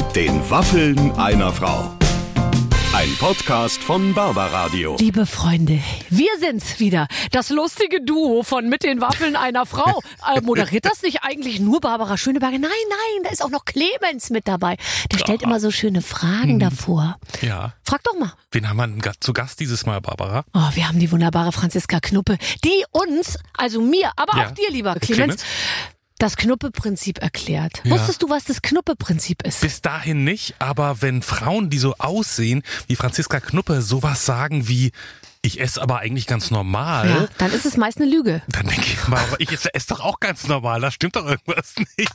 Mit den Waffeln einer Frau. Ein Podcast von Barbaradio. Liebe Freunde, wir sind's wieder. Das lustige Duo von Mit den Waffeln einer Frau. Äh, moderiert das nicht eigentlich nur Barbara Schöneberger? Nein, nein, da ist auch noch Clemens mit dabei. Der stellt immer so schöne Fragen davor. Ja. Frag doch mal. Wen haben wir zu Gast dieses Mal, Barbara? Oh, wir haben die wunderbare Franziska Knuppe, die uns, also mir, aber Ja. auch dir, lieber Äh, Clemens, Clemens? Das Knuppe-Prinzip erklärt. Ja. Wusstest du, was das Knuppe-Prinzip ist? Bis dahin nicht, aber wenn Frauen, die so aussehen wie Franziska Knuppe, sowas sagen wie, ich esse aber eigentlich ganz normal, Ja, dann ist es meist eine Lüge. dann denke ich mal, aber ich esse, esse doch auch ganz normal, da stimmt doch irgendwas nicht.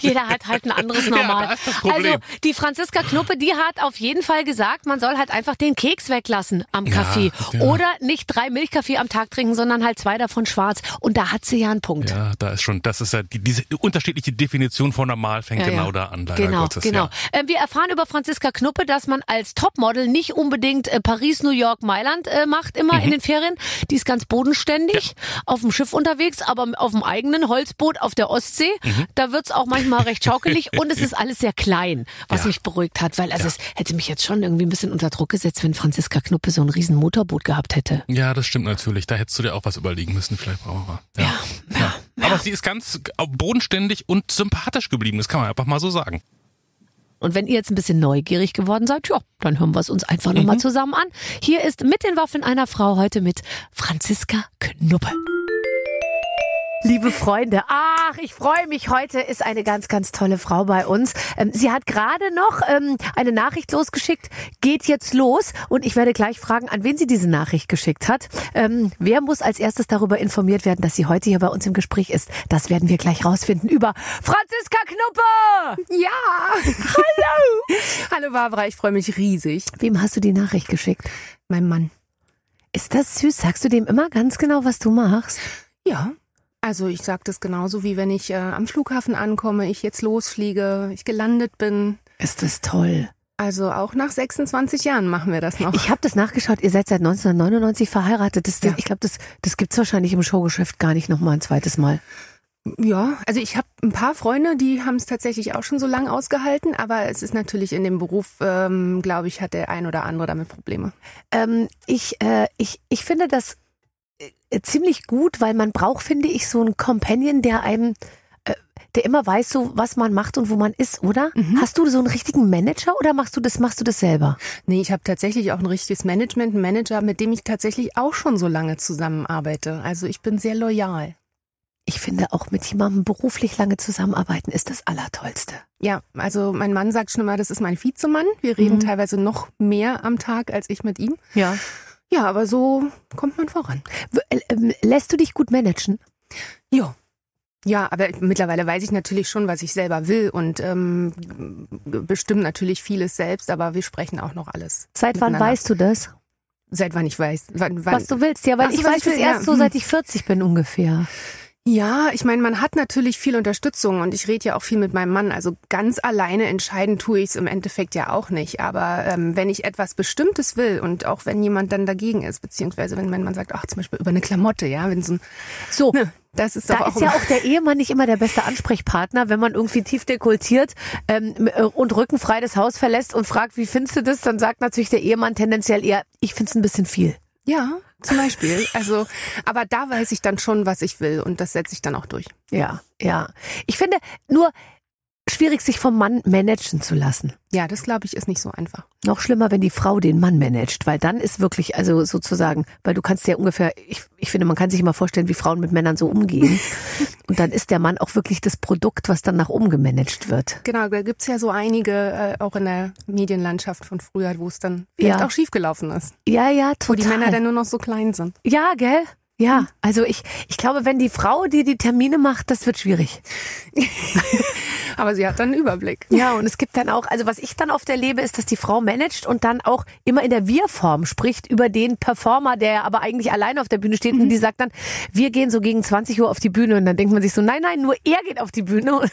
Jeder hat halt ein anderes Ja, Normal. Problem. also die Franziska Knuppe, die hat auf jeden Fall gesagt, man soll halt einfach den Keks weglassen am Ja, Kaffee. ja. Oder nicht drei Milchkaffee am Tag trinken, sondern halt zwei davon schwarz. Und da hat sie ja einen Punkt. Ja, da ist schon, das ist ja die, diese unterschiedliche Definition von normal fängt Ja, genau ja. da an, leider Genau, Gottes. genau. Ja. Äh, wir erfahren über Franziska Knuppe, dass man als Topmodel nicht unbedingt äh, Paris, New York, Mailand äh, macht immer Mhm. in den Ferien. Die ist ganz bodenständig, auf dem Schiff unterwegs, aber auf dem eigenen Holzboot auf der Ostsee. Mhm. Da wird's auch manchmal recht schaukelig und es ist alles sehr klein, was Ja. mich beruhigt hat, weil also es hätte mich jetzt schon irgendwie ein bisschen unter Druck gesetzt, wenn Franziska Knuppe so ein riesen Motorboot gehabt hätte. Ja, das stimmt natürlich. Da hättest du dir auch was überlegen müssen, vielleicht, Barbara. Ja, ja. Aber sie ist ganz bodenständig und sympathisch geblieben, das kann man einfach mal so sagen. Und wenn ihr jetzt ein bisschen neugierig geworden seid, ja, dann hören wir es uns einfach Mhm. nochmal zusammen an. Hier ist mit den Waffen einer Frau heute mit Franziska Knuppe. Liebe Freunde, ach, ich freue mich. Heute ist eine ganz, ganz tolle Frau bei uns. Ähm, sie hat gerade noch ähm, eine Nachricht losgeschickt, geht jetzt los. Und ich werde gleich fragen, an wen sie diese Nachricht geschickt hat. Ähm, wer muss als erstes darüber informiert werden, dass sie heute hier bei uns im Gespräch ist? Das werden wir gleich rausfinden über Franziska Knuppe. Ja! Hallo! Hallo Barbara, ich freue mich riesig. Wem hast du die Nachricht geschickt? Mein Mann. Ist das süß? Sagst du dem immer ganz genau, was du machst? Ja. Also ich sage das genauso wie wenn ich äh, am Flughafen ankomme, ich jetzt losfliege, ich gelandet bin. Ist das toll. Also auch nach 26 Jahren machen wir das noch. Ich habe das nachgeschaut. Ihr seid seit 1999 verheiratet. Das, Ja. Ich glaube, das, das gibt's wahrscheinlich im Showgeschäft gar nicht noch mal ein zweites Mal. ja, also ich habe ein paar Freunde, die haben es tatsächlich auch schon so lang ausgehalten, aber es ist natürlich in dem Beruf, ähm, glaube ich, hat der ein oder andere damit Probleme. Ähm, ich, äh, ich, ich finde das ziemlich gut, weil man braucht, finde ich, so einen Companion, der einem, äh, der immer weiß, so was man macht und wo man ist, oder? Mhm. Hast du so einen richtigen Manager oder machst du das, machst du das selber? Nee, ich habe tatsächlich auch ein richtiges Management, einen Manager, mit dem ich tatsächlich auch schon so lange zusammenarbeite. Also ich bin sehr loyal. Ich finde auch mit jemandem beruflich lange zusammenarbeiten ist das Allertollste. Ja, also mein Mann sagt schon immer, das ist mein Vizemann. Wir reden Mhm. teilweise noch mehr am Tag als ich mit ihm. Ja. Ja, aber so kommt man voran. Äh, ähm, Lässt du dich gut managen? Ja. Ja, aber mittlerweile weiß ich natürlich schon, was ich selber will und ähm, bestimmt natürlich vieles selbst, aber wir sprechen auch noch alles. Seit wann weißt du das? Seit wann ich weiß. Wann, wann, Was du willst, ja, weil Ach ich weiß es erst ja. so, Hm. seit ich 40 bin ungefähr. Ja, ich meine, man hat natürlich viel Unterstützung und ich rede ja auch viel mit meinem Mann. Also ganz alleine entscheiden tue ich es im Endeffekt ja auch nicht. Aber ähm, wenn ich etwas Bestimmtes will und auch wenn jemand dann dagegen ist, beziehungsweise wenn mein Mann sagt, ach zum Beispiel über eine Klamotte, ja, wenn so ein, So, ne, das ist doch da auch ist ja auch der Ehemann nicht immer der beste Ansprechpartner, wenn man irgendwie tief dekultiert ähm, äh, und rückenfrei das Haus verlässt und fragt, wie findest du das, dann sagt natürlich der Ehemann tendenziell eher, ich find's ein bisschen viel. ja zum Beispiel. Also, aber da weiß ich dann schon, was ich will und das setze ich dann auch durch. Ja, ja. Ich finde nur schwierig, sich vom Mann managen zu lassen. Ja, das glaube ich ist nicht so einfach. Noch schlimmer, wenn die Frau den Mann managt, weil dann ist wirklich, also sozusagen, weil du kannst ja ungefähr, ich, ich finde, man kann sich immer vorstellen, wie Frauen mit Männern so umgehen. Und dann ist der Mann auch wirklich das Produkt, was dann nach oben gemanagt wird. Genau, da gibt's ja so einige, äh, auch in der Medienlandschaft von früher, wo es dann vielleicht Ja. auch schiefgelaufen ist. Ja, ja, Wo total. die Männer dann nur noch so klein sind. ja, gell? Ja, also ich, ich glaube, wenn die Frau, die die Termine macht, das wird schwierig. Aber sie hat dann einen Überblick. Ja, und es gibt dann auch, also was ich dann oft erlebe, ist, dass die Frau managt und dann auch immer in der Wir-Form spricht über den Performer, der aber eigentlich alleine auf der Bühne steht und die sagt dann, wir gehen so gegen 20 Uhr auf die Bühne und dann denkt man sich so, nein, nein, nur er geht auf die Bühne.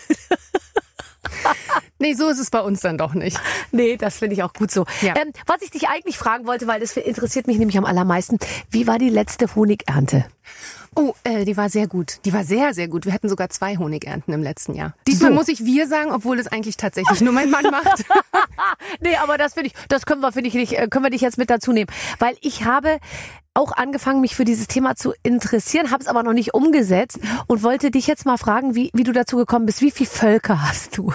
Nee, so ist es bei uns dann doch nicht. nee, das finde ich auch gut so. Ja. Ähm, was ich dich eigentlich fragen wollte, weil das interessiert mich nämlich am allermeisten, wie war die letzte Honigernte? Oh, äh, die war sehr gut. Die war sehr, sehr gut. Wir hatten sogar zwei Honigernten im letzten Jahr. Diesmal So. muss ich wir sagen, obwohl es eigentlich tatsächlich nur mein Mann macht. Nee, aber das finde ich, das können wir, finde ich nicht, äh, können wir dich jetzt mit dazu nehmen. Weil ich habe auch angefangen, mich für dieses Thema zu interessieren, habe es aber noch nicht umgesetzt und wollte dich jetzt mal fragen, wie, wie du dazu gekommen bist. Wie viele Völker hast du?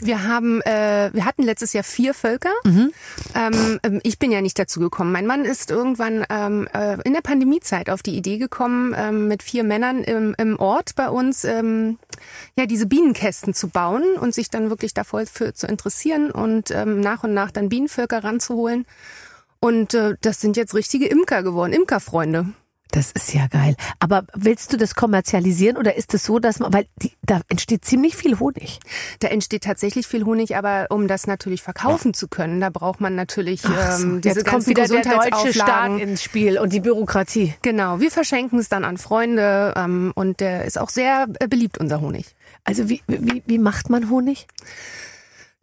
Wir haben, äh, wir hatten letztes Jahr vier Völker. Mhm. Ähm, ähm, ich bin ja nicht dazu gekommen. Mein Mann ist irgendwann ähm, äh, in der Pandemiezeit auf die Idee gekommen, ähm, mit vier Männern im, im Ort bei uns ähm, ja diese Bienenkästen zu bauen und sich dann wirklich davor für zu interessieren und ähm, nach und nach dann Bienenvölker ranzuholen. Und äh, das sind jetzt richtige Imker geworden, Imkerfreunde. Das ist ja geil. Aber willst du das kommerzialisieren oder ist es so, dass man, weil die, da entsteht ziemlich viel Honig. Da entsteht tatsächlich viel Honig, aber um das natürlich verkaufen zu können, da braucht man natürlich Ach so, ähm, diese jetzt kommt wieder der deutsche Staat ins Spiel und die Bürokratie. Genau, wir verschenken es dann an Freunde ähm, und der ist auch sehr äh, beliebt, unser Honig. Also wie, wie, wie macht man Honig?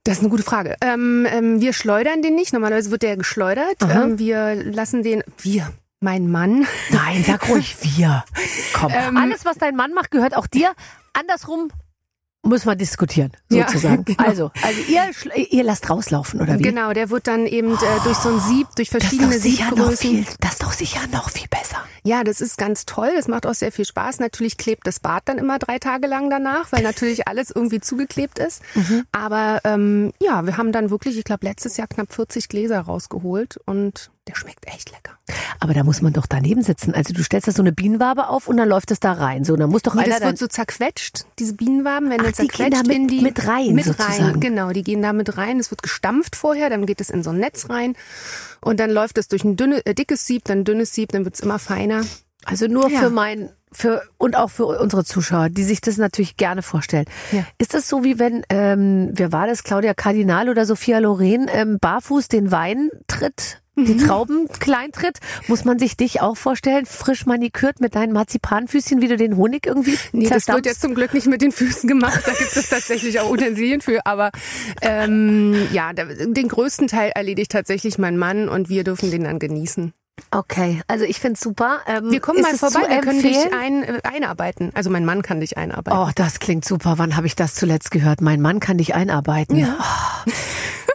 Das ist eine gute Frage. Ähm, ähm, wir schleudern den nicht. Normalerweise wird der geschleudert. Ähm, wir lassen den, wir, mein Mann. Nein, sag ruhig wir. Komm, Ähm, alles, was dein Mann macht, gehört auch dir. Andersrum muss man diskutieren, Ja, sozusagen. genau. Also, also ihr, ihr lasst rauslaufen, oder wie? Genau, der wird dann eben äh, durch so ein Sieb, durch Das verschiedene noch Siebgrößen. viel, das ist doch sicher noch viel besser. Ja, das ist ganz toll. Das macht auch sehr viel Spaß. Natürlich klebt das Bad dann immer drei Tage lang danach, weil natürlich alles irgendwie zugeklebt ist. Mhm. Aber ähm, ja, wir haben dann wirklich, ich glaube, letztes Jahr knapp 40 Gläser rausgeholt und der schmeckt echt lecker. Aber da muss man doch daneben sitzen. Also du stellst da so eine Bienenwabe auf und dann läuft es da rein. So, dann muss doch Nee, einer das wird so zerquetscht, diese Bienenwaben werden Ach, dann die gehen zerquetscht da mit- die mit rein mit sozusagen. rein, genau, die gehen da mit rein. Es wird gestampft vorher, dann geht es in so ein Netz rein und dann läuft es durch ein dünne, äh, dickes Sieb, dann ein dünnes Sieb, dann wird's immer feiner. Also nur Ja. für mein, für, und auch für unsere Zuschauer, die sich das natürlich gerne vorstellen. Ja. Ist das so, wie wenn, ähm, wer war das, Claudia Kardinal oder Sophia Loren, ähm, barfuß den Wein tritt? Die Mhm. Trauben klein tritt, muss man sich dich auch vorstellen, frisch manikürt mit deinen Marzipanfüßchen, wie du den Honig irgendwie Nee, das wird jetzt zum Glück nicht mit den Füßen gemacht. Da gibt es tatsächlich auch Utensilien für. Aber ähm, ja, den größten Teil erledigt tatsächlich mein Mann und wir dürfen den dann genießen. Okay, also ich find's super. Ähm, Wir kommen mal es vorbei, wir können dich ein, äh, einarbeiten. Also mein Mann kann dich einarbeiten. Oh, das klingt super. Wann habe ich das zuletzt gehört? Mein Mann kann dich einarbeiten. Ja. Oh.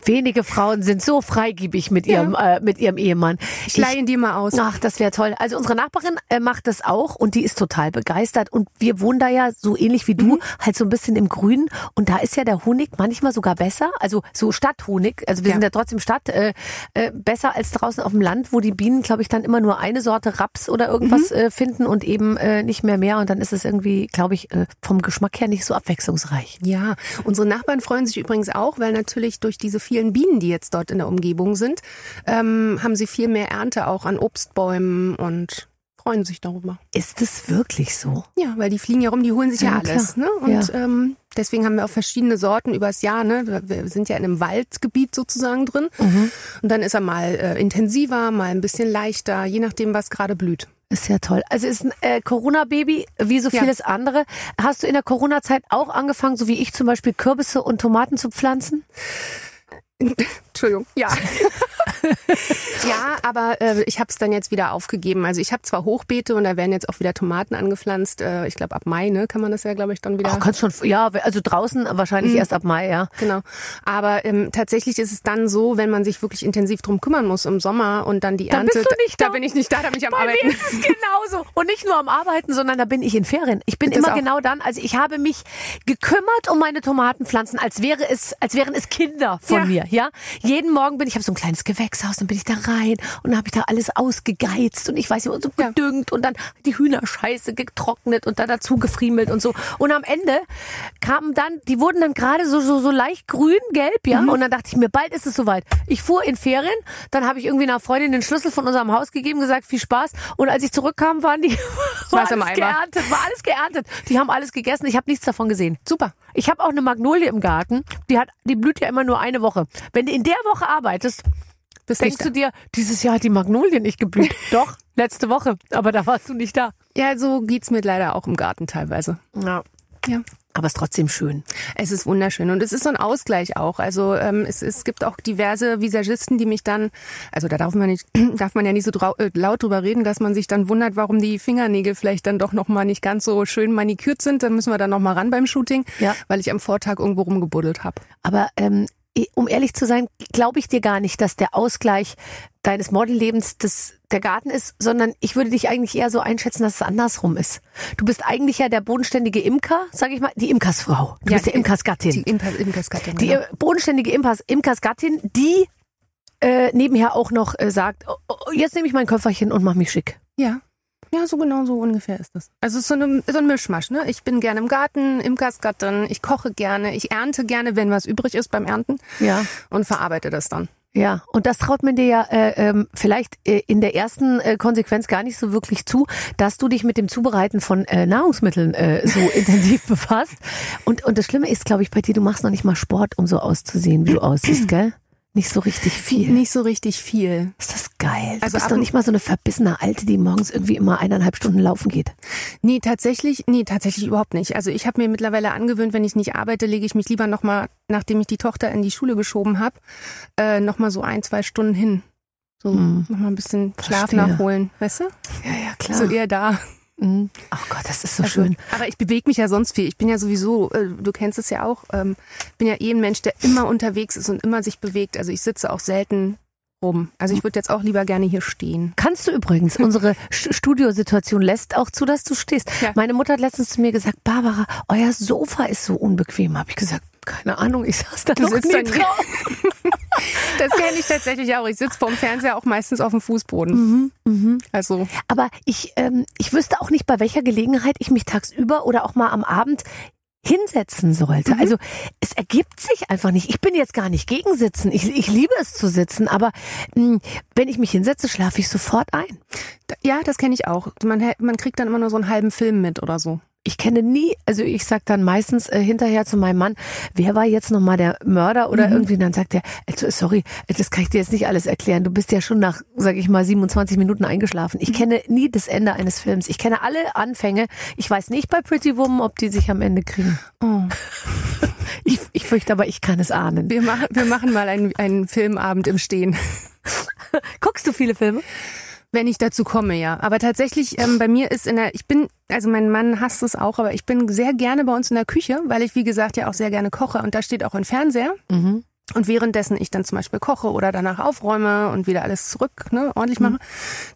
Wenige Frauen sind so freigebig mit ihrem, äh, mit ihrem Ehemann. Ich leihe ihn dir mal aus. Ach, das wäre toll. Also unsere Nachbarin äh, macht das auch und die ist total begeistert. Und wir wohnen da ja so ähnlich wie du, halt so ein bisschen im Grünen. Und da ist ja der Honig manchmal sogar besser. Also so Stadthonig. Also wir Ja. sind ja trotzdem Stadt äh, äh, besser als draußen auf dem Land, wo die Bienen, glaube ich, dann immer nur eine Sorte Raps oder irgendwas äh, finden und eben äh, nicht mehr mehr. Und dann ist es irgendwie, glaube ich, äh, vom Geschmack her nicht so abwechslungsreich. Ja, unsere Nachbarn freuen sich übrigens auch, weil natürlich durch diese vielen Bienen, die jetzt dort in der Umgebung sind, ähm, haben sie viel mehr Ernte auch an Obstbäumen und freuen sich darüber. Ist es wirklich so? Ja, weil die fliegen ja rum, die holen sich ja, Ja, alles. Ne? Und ähm, deswegen haben wir auch verschiedene Sorten übers Jahr. Ne? Wir sind ja in einem Waldgebiet sozusagen drin. Mhm. Und dann ist er mal äh, intensiver, mal ein bisschen leichter, je nachdem, was gerade blüht. Ist ja toll. Also ist ein äh, Corona-Baby wie so Ja. vieles andere. Hast du in der Corona-Zeit auch angefangen, so wie ich zum Beispiel Kürbisse und Tomaten zu pflanzen? Entschuldigung. Ja. ja, aber äh, ich habe es dann jetzt wieder aufgegeben. Also ich habe zwar Hochbeete und da werden jetzt auch wieder Tomaten angepflanzt. Äh, ich glaube ab Mai, ne, kann man das ja, glaube ich, dann wieder. Ach, kannst schon, ja, also draußen wahrscheinlich Mhm. erst ab Mai, ja. Genau. Aber ähm, tatsächlich ist es dann so, wenn man sich wirklich intensiv drum kümmern muss im Sommer und dann die Dann Ernte. bist du nicht da da. bin ich nicht da, da bin ich am Bei Arbeiten. mir ist es genauso. Und nicht nur am Arbeiten, sondern da bin ich in Ferien. Ich bin Das immer genau dann, also ich habe mich gekümmert um meine Tomatenpflanzen, als wäre es, als wären es Kinder von Ja. mir, ja. Jeden Morgen bin ich, habe so ein kleines Gewächshaus, dann bin ich da rein und dann habe ich da alles ausgegeizt und ich weiß nicht, und so Ja. gedüngt und dann die Hühnerscheiße getrocknet und da dazu gefriemelt und so. Und am Ende kamen dann, die wurden dann gerade so, so, so leicht grün, gelb, ja. Und dann dachte ich mir, bald ist es soweit. Ich fuhr in Ferien, dann habe ich irgendwie einer Freundin den Schlüssel von unserem Haus gegeben, gesagt, viel Spaß. Und als ich zurückkam, waren die, war alles geerntet, war alles geerntet. Die haben alles gegessen, ich habe nichts davon gesehen. Super. Ich habe auch eine Magnolie im Garten, die hat, die blüht ja immer nur eine Woche. Wenn du in der Woche arbeitest, Bist denkst du dir, dieses Jahr hat die Magnolie nicht geblüht. Doch, letzte Woche, aber da warst du nicht da. da. Ja, so geht's mir leider auch im Garten teilweise. Ja. Ja. Aber es ist trotzdem schön. Es ist wunderschön und es ist so ein Ausgleich auch. Also ähm, es, es gibt auch diverse Visagisten, die mich dann, also da darf man nicht, darf man ja nicht so drau, äh, laut drüber reden, dass man sich dann wundert, warum die Fingernägel vielleicht dann doch noch mal nicht ganz so schön manikürt sind. Dann müssen wir dann noch mal ran beim Shooting, Ja. weil ich am Vortag irgendwo rumgebuddelt habe. Aber ähm, um ehrlich zu sein, glaube ich dir gar nicht, dass der Ausgleich deines Modellebens das, der Garten ist, sondern ich würde dich eigentlich eher so einschätzen, dass es andersrum ist. Du bist eigentlich ja der bodenständige Imker, sage ich mal, die Imkersfrau. Du bist die Imkersgattin. Die Imker, Imkersgattin. Die genau. bodenständige Imkers, Imkersgattin, die äh, nebenher auch noch äh, sagt, oh, oh, jetzt nehme ich mein Köfferchen und mach mich schick. Ja. Ja, so genau so ungefähr ist das. Also es ist so, eine, so ein Mischmasch. Ne? Ich bin gerne im Garten, Imkersgattin, ich koche gerne, ich ernte gerne, wenn was übrig ist beim Ernten Ja. und verarbeite das dann. Ja, und das traut man dir ja äh, ähm, vielleicht äh, in der ersten äh, Konsequenz gar nicht so wirklich zu, dass du dich mit dem Zubereiten von äh, Nahrungsmitteln äh, so intensiv befasst. Und, und das Schlimme ist, glaube ich, bei dir, du machst noch nicht mal Sport, um so auszusehen, wie du aussiehst, gell? Nicht so richtig viel. Nicht so richtig viel. Ist das geil? Du Also bist doch nicht mal so eine verbissene Alte, die morgens irgendwie immer eineinhalb Stunden laufen geht. Nee, tatsächlich, nee, tatsächlich überhaupt nicht. Also ich habe mir mittlerweile angewöhnt, wenn ich nicht arbeite, lege ich mich lieber nochmal, nachdem ich die Tochter in die Schule geschoben habe, äh, nochmal so ein, zwei Stunden hin. So Hm. nochmal ein bisschen Schlaf Verstehe. nachholen, weißt du? Ja, ja, klar. So eher da. Mhm. Ach Gott, das ist so Also, schön. Aber ich bewege mich ja sonst viel. Ich bin ja sowieso, äh, du kennst es ja auch, ähm, bin ja eh ein Mensch, der immer unterwegs ist und immer sich bewegt. Also ich sitze auch selten rum. Also ich würde jetzt auch lieber gerne hier stehen. Kannst du übrigens. Unsere Studiosituation lässt auch zu, dass du stehst. Ja. Meine Mutter hat letztens zu mir gesagt, Barbara, euer Sofa ist so unbequem. Habe ich gesagt, keine Ahnung, ich saß da Du noch sitzt nie drauf. Das kenne ich tatsächlich auch. Ich sitze vorm Fernseher auch meistens auf dem Fußboden. Mhm, Also Aber ich, ähm, ich wüsste auch nicht, bei welcher Gelegenheit ich mich tagsüber oder auch mal am Abend hinsetzen sollte. Also es ergibt sich einfach nicht. Ich bin jetzt gar nicht gegen Sitzen. Ich, ich liebe es zu sitzen, aber mh, wenn ich mich hinsetze, schlafe ich sofort ein. ja, das kenne ich auch. Man, man kriegt dann immer nur so einen halben Film mit oder so. Ich kenne nie, also ich sag dann meistens äh, hinterher zu meinem Mann, wer war jetzt nochmal der Mörder oder irgendwie, und dann sagt er, also, sorry, das kann ich dir jetzt nicht alles erklären. Du bist ja schon nach, sag ich mal, 27 Minuten eingeschlafen. Ich kenne nie das Ende eines Films. Ich kenne alle Anfänge. Ich weiß nicht bei Pretty Woman, ob die sich am Ende kriegen. Oh. Ich, ich fürchte aber, ich kann es ahnen. Wir, machen, wir machen mal einen, einen Filmabend im Stehen. Guckst du viele Filme? Wenn ich dazu komme, ja. Aber tatsächlich, ähm, bei mir ist in der, ich bin, also mein Mann hasst es auch, aber ich bin sehr gerne bei uns in der Küche, weil ich, wie gesagt, ja auch sehr gerne koche. Und da steht auch ein Fernseher. Mhm. Und währenddessen ich dann zum Beispiel koche oder danach aufräume und wieder alles zurück, ne, ordentlich mache,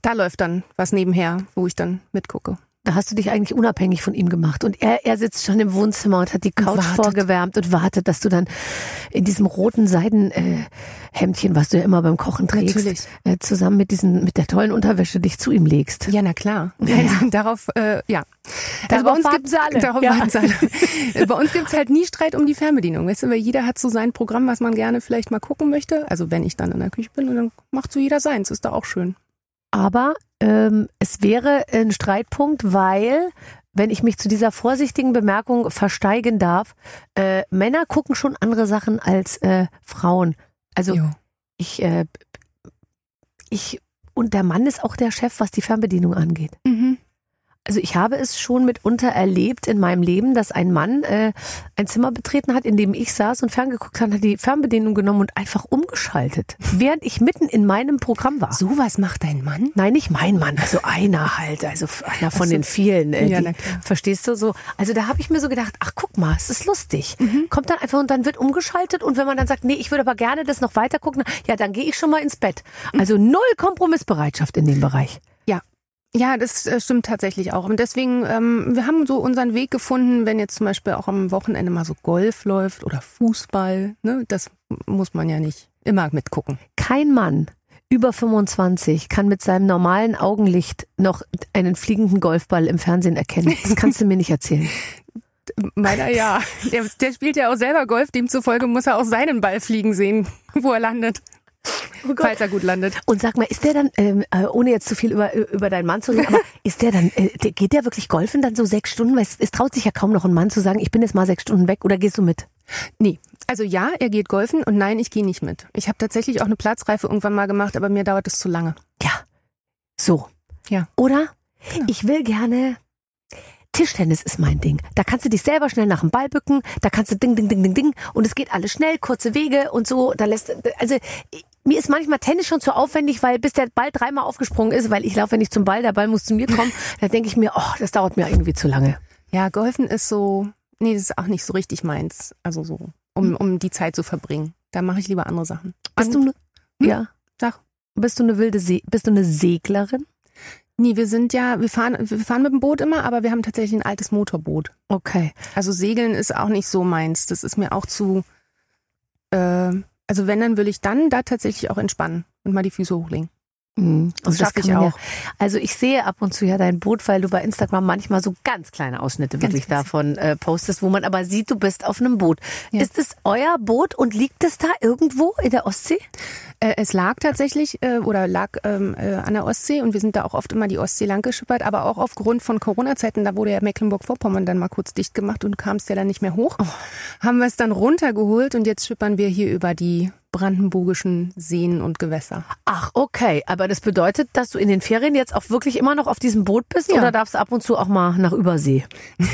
da läuft dann was nebenher, wo ich dann mitgucke. Da hast du dich eigentlich unabhängig von ihm gemacht. Und er, er sitzt schon im Wohnzimmer und hat die Couch wartet. vorgewärmt und wartet, dass du dann in diesem roten Seidenhemdchen, was du ja immer beim Kochen trägst, äh, zusammen mit diesen, mit der tollen Unterwäsche dich zu ihm legst. Ja, na klar. Ja. Also, darauf, äh, ja. Also Darauf warten gibt's- sie alle. Darauf Ja. alle. bei uns gibt's halt nie Streit um die Fernbedienung, weißt du, weil jeder hat so sein Programm, was man gerne vielleicht mal gucken möchte. Also wenn ich dann in der Küche bin, und dann macht so jeder seins, ist da auch schön. Aber ähm, es wäre ein Streitpunkt, weil, wenn ich mich zu dieser vorsichtigen Bemerkung versteigen darf, äh, Männer gucken schon andere Sachen als äh, Frauen. Also Jo. ich, äh, ich und der Mann ist auch der Chef, was die Fernbedienung angeht. Mhm. Also ich habe es schon mitunter erlebt in meinem Leben, dass ein Mann äh, ein Zimmer betreten hat, in dem ich saß und ferngeguckt hat, hat die Fernbedienung genommen und einfach umgeschaltet, während ich mitten in meinem Programm war. Sowas macht dein Mann? Nein, nicht mein Mann, also einer halt, also einer von Ach so. den vielen. Äh, Ja, die, verstehst du so? Also da habe ich mir so gedacht, ach guck mal, es ist lustig. Mhm. Kommt dann einfach und dann wird umgeschaltet und wenn man dann sagt, nee, ich würde aber gerne das noch weiter gucken, ja, dann gehe ich schon mal ins Bett. Mhm. Also null Kompromissbereitschaft in dem Bereich. Ja. Das äh, stimmt tatsächlich auch. Und deswegen, ähm, wir haben so unseren Weg gefunden, wenn jetzt zum Beispiel auch am Wochenende mal so Golf läuft oder Fußball, ne, das muss man ja nicht immer mitgucken. Kein Mann über 25 kann mit seinem normalen Augenlicht noch einen fliegenden Golfball im Fernsehen erkennen. Das kannst du mir nicht erzählen. Meiner ja. Der, der spielt ja auch selber Golf, demzufolge muss er auch seinen Ball fliegen sehen, wo er landet. Falls er gut landet. Und sag mal, ist der dann, ähm, äh, ohne jetzt zu viel über, über deinen Mann zu reden, aber ist der dann, äh, geht der wirklich golfen dann so sechs Stunden? Weil es, es traut sich ja kaum noch ein Mann zu sagen, ich bin jetzt mal sechs Stunden weg oder gehst du mit? Nee. Also ja, er geht golfen und nein, ich gehe nicht mit. Ich habe tatsächlich auch eine Platzreife irgendwann mal gemacht, aber mir dauert es zu lange. Ja. So. Ja. Oder? Genau. Ich will gerne Tischtennis ist mein Ding. Da kannst du dich selber schnell nach dem Ball bücken, da kannst du ding, ding, ding, ding, ding und es geht alles schnell, kurze Wege und so. Da lässt, also mir ist manchmal Tennis schon zu aufwendig, weil bis der Ball dreimal aufgesprungen ist, weil ich laufe nicht zum Ball, der Ball muss zu mir kommen, da denke ich mir, oh, das dauert mir irgendwie zu lange. Ja, Golfen ist so, nee, das ist auch nicht so richtig meins. Also so, um, um die Zeit zu verbringen. Da mache ich lieber andere Sachen. Bist du, Und- ne, Hm? ja, Sag. bist du eine wilde See, bist du eine Seglerin? Nee, wir sind ja, wir fahren, wir fahren mit dem Boot immer, aber wir haben tatsächlich ein altes Motorboot. Okay. Also Segeln ist auch nicht so meins. Das ist mir auch zu, äh, also wenn, dann will ich dann da tatsächlich auch entspannen und mal die Füße hochlegen. Mhm. Das Und schaff ich auch. Ja, also ich sehe ab und zu ja dein Boot, weil du bei Instagram manchmal so ganz kleine Ausschnitte Ganz wirklich winzig. davon äh, postest, wo man aber sieht, du bist auf einem Boot. Ja. Ist es euer Boot und liegt es da irgendwo in der Ostsee? Äh, es lag tatsächlich äh, oder lag ähm, äh, an der Ostsee und wir sind da auch oft immer die Ostsee lang geschippert, aber auch aufgrund von Corona-Zeiten, da wurde ja Mecklenburg-Vorpommern dann mal kurz dicht gemacht und kam es ja dann nicht mehr hoch. Haben wir es dann runtergeholt und jetzt schippern wir hier über die brandenburgischen Seen und Gewässer. Ach, okay. Aber das bedeutet, dass du in den Ferien jetzt auch wirklich immer noch auf diesem Boot bist Ja. oder darfst du ab und zu auch mal nach Übersee?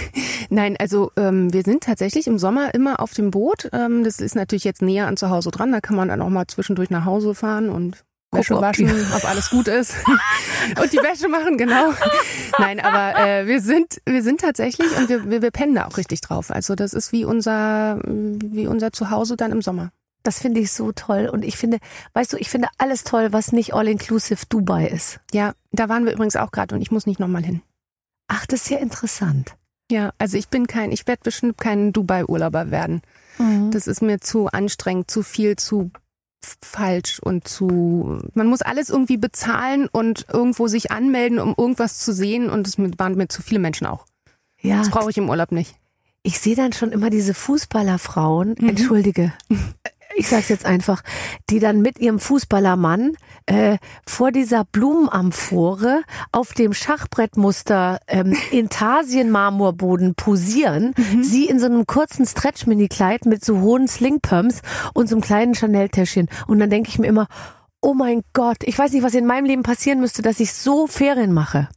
Nein, also ähm, wir sind tatsächlich im Sommer immer auf dem Boot. Ähm, das ist natürlich jetzt näher an zu Hause dran. Da kann man dann auch mal zwischendurch nach Hause fahren und Wäsche waschen, ob alles gut ist und die Wäsche machen, genau. Nein, aber äh, wir sind wir sind tatsächlich und wir, wir, wir pennen da auch richtig drauf. Also das ist wie unser wie unser Zuhause dann im Sommer. Das finde ich so toll. Und ich finde, weißt du, ich finde alles toll, was nicht all-inclusive Dubai ist. Ja, da waren wir übrigens auch gerade und ich muss nicht nochmal hin. Ach, das ist ja interessant. Ja, also ich bin kein, ich werde bestimmt kein Dubai-Urlauber werden. Das ist mir zu anstrengend, zu viel, zu falsch und zu. Man muss alles irgendwie bezahlen und irgendwo sich anmelden, um irgendwas zu sehen. Und es waren mir zu viele Menschen auch. ja, Das brauche ich im Urlaub nicht. ich sehe dann schon immer diese Fußballerfrauen, Mhm. entschuldige, ich sag's jetzt einfach, die dann mit ihrem Fußballermann äh, vor dieser Blumenamphore auf dem Schachbrettmuster ähm, Intarsien-Marmorboden posieren, Mhm. sie in so einem kurzen Stretch-Mini-Kleid mit so hohen Slingpumps und so einem kleinen Chanel-Täschchen. Und dann denke ich mir immer, oh mein Gott, ich weiß nicht, was in meinem Leben passieren müsste, dass ich so Ferien mache.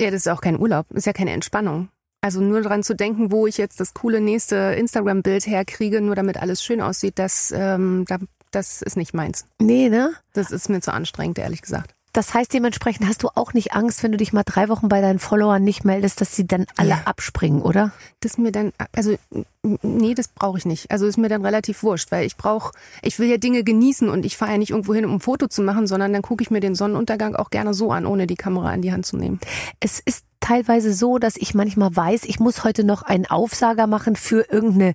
Ja, das ist auch kein Urlaub. Das ist ja keine Entspannung. Also nur dran zu denken, wo ich jetzt das coole nächste Instagram-Bild herkriege, nur damit alles schön aussieht, das, ähm, da, das ist nicht meins. Nee, ne? Das ist mir zu anstrengend, ehrlich gesagt. Das heißt, dementsprechend hast du auch nicht Angst, wenn du dich mal drei Wochen bei deinen Followern nicht meldest, dass sie dann alle Ja. abspringen, oder? Das ist mir dann, also nee, das brauche ich nicht. Also ist mir dann relativ wurscht, weil ich brauche, ich will ja Dinge genießen und ich fahre ja nicht irgendwo hin, um ein Foto zu machen, sondern dann gucke ich mir den Sonnenuntergang auch gerne so an, ohne die Kamera in die Hand zu nehmen. Es ist teilweise so, dass ich manchmal weiß, ich muss heute noch einen Aufsager machen für irgendeine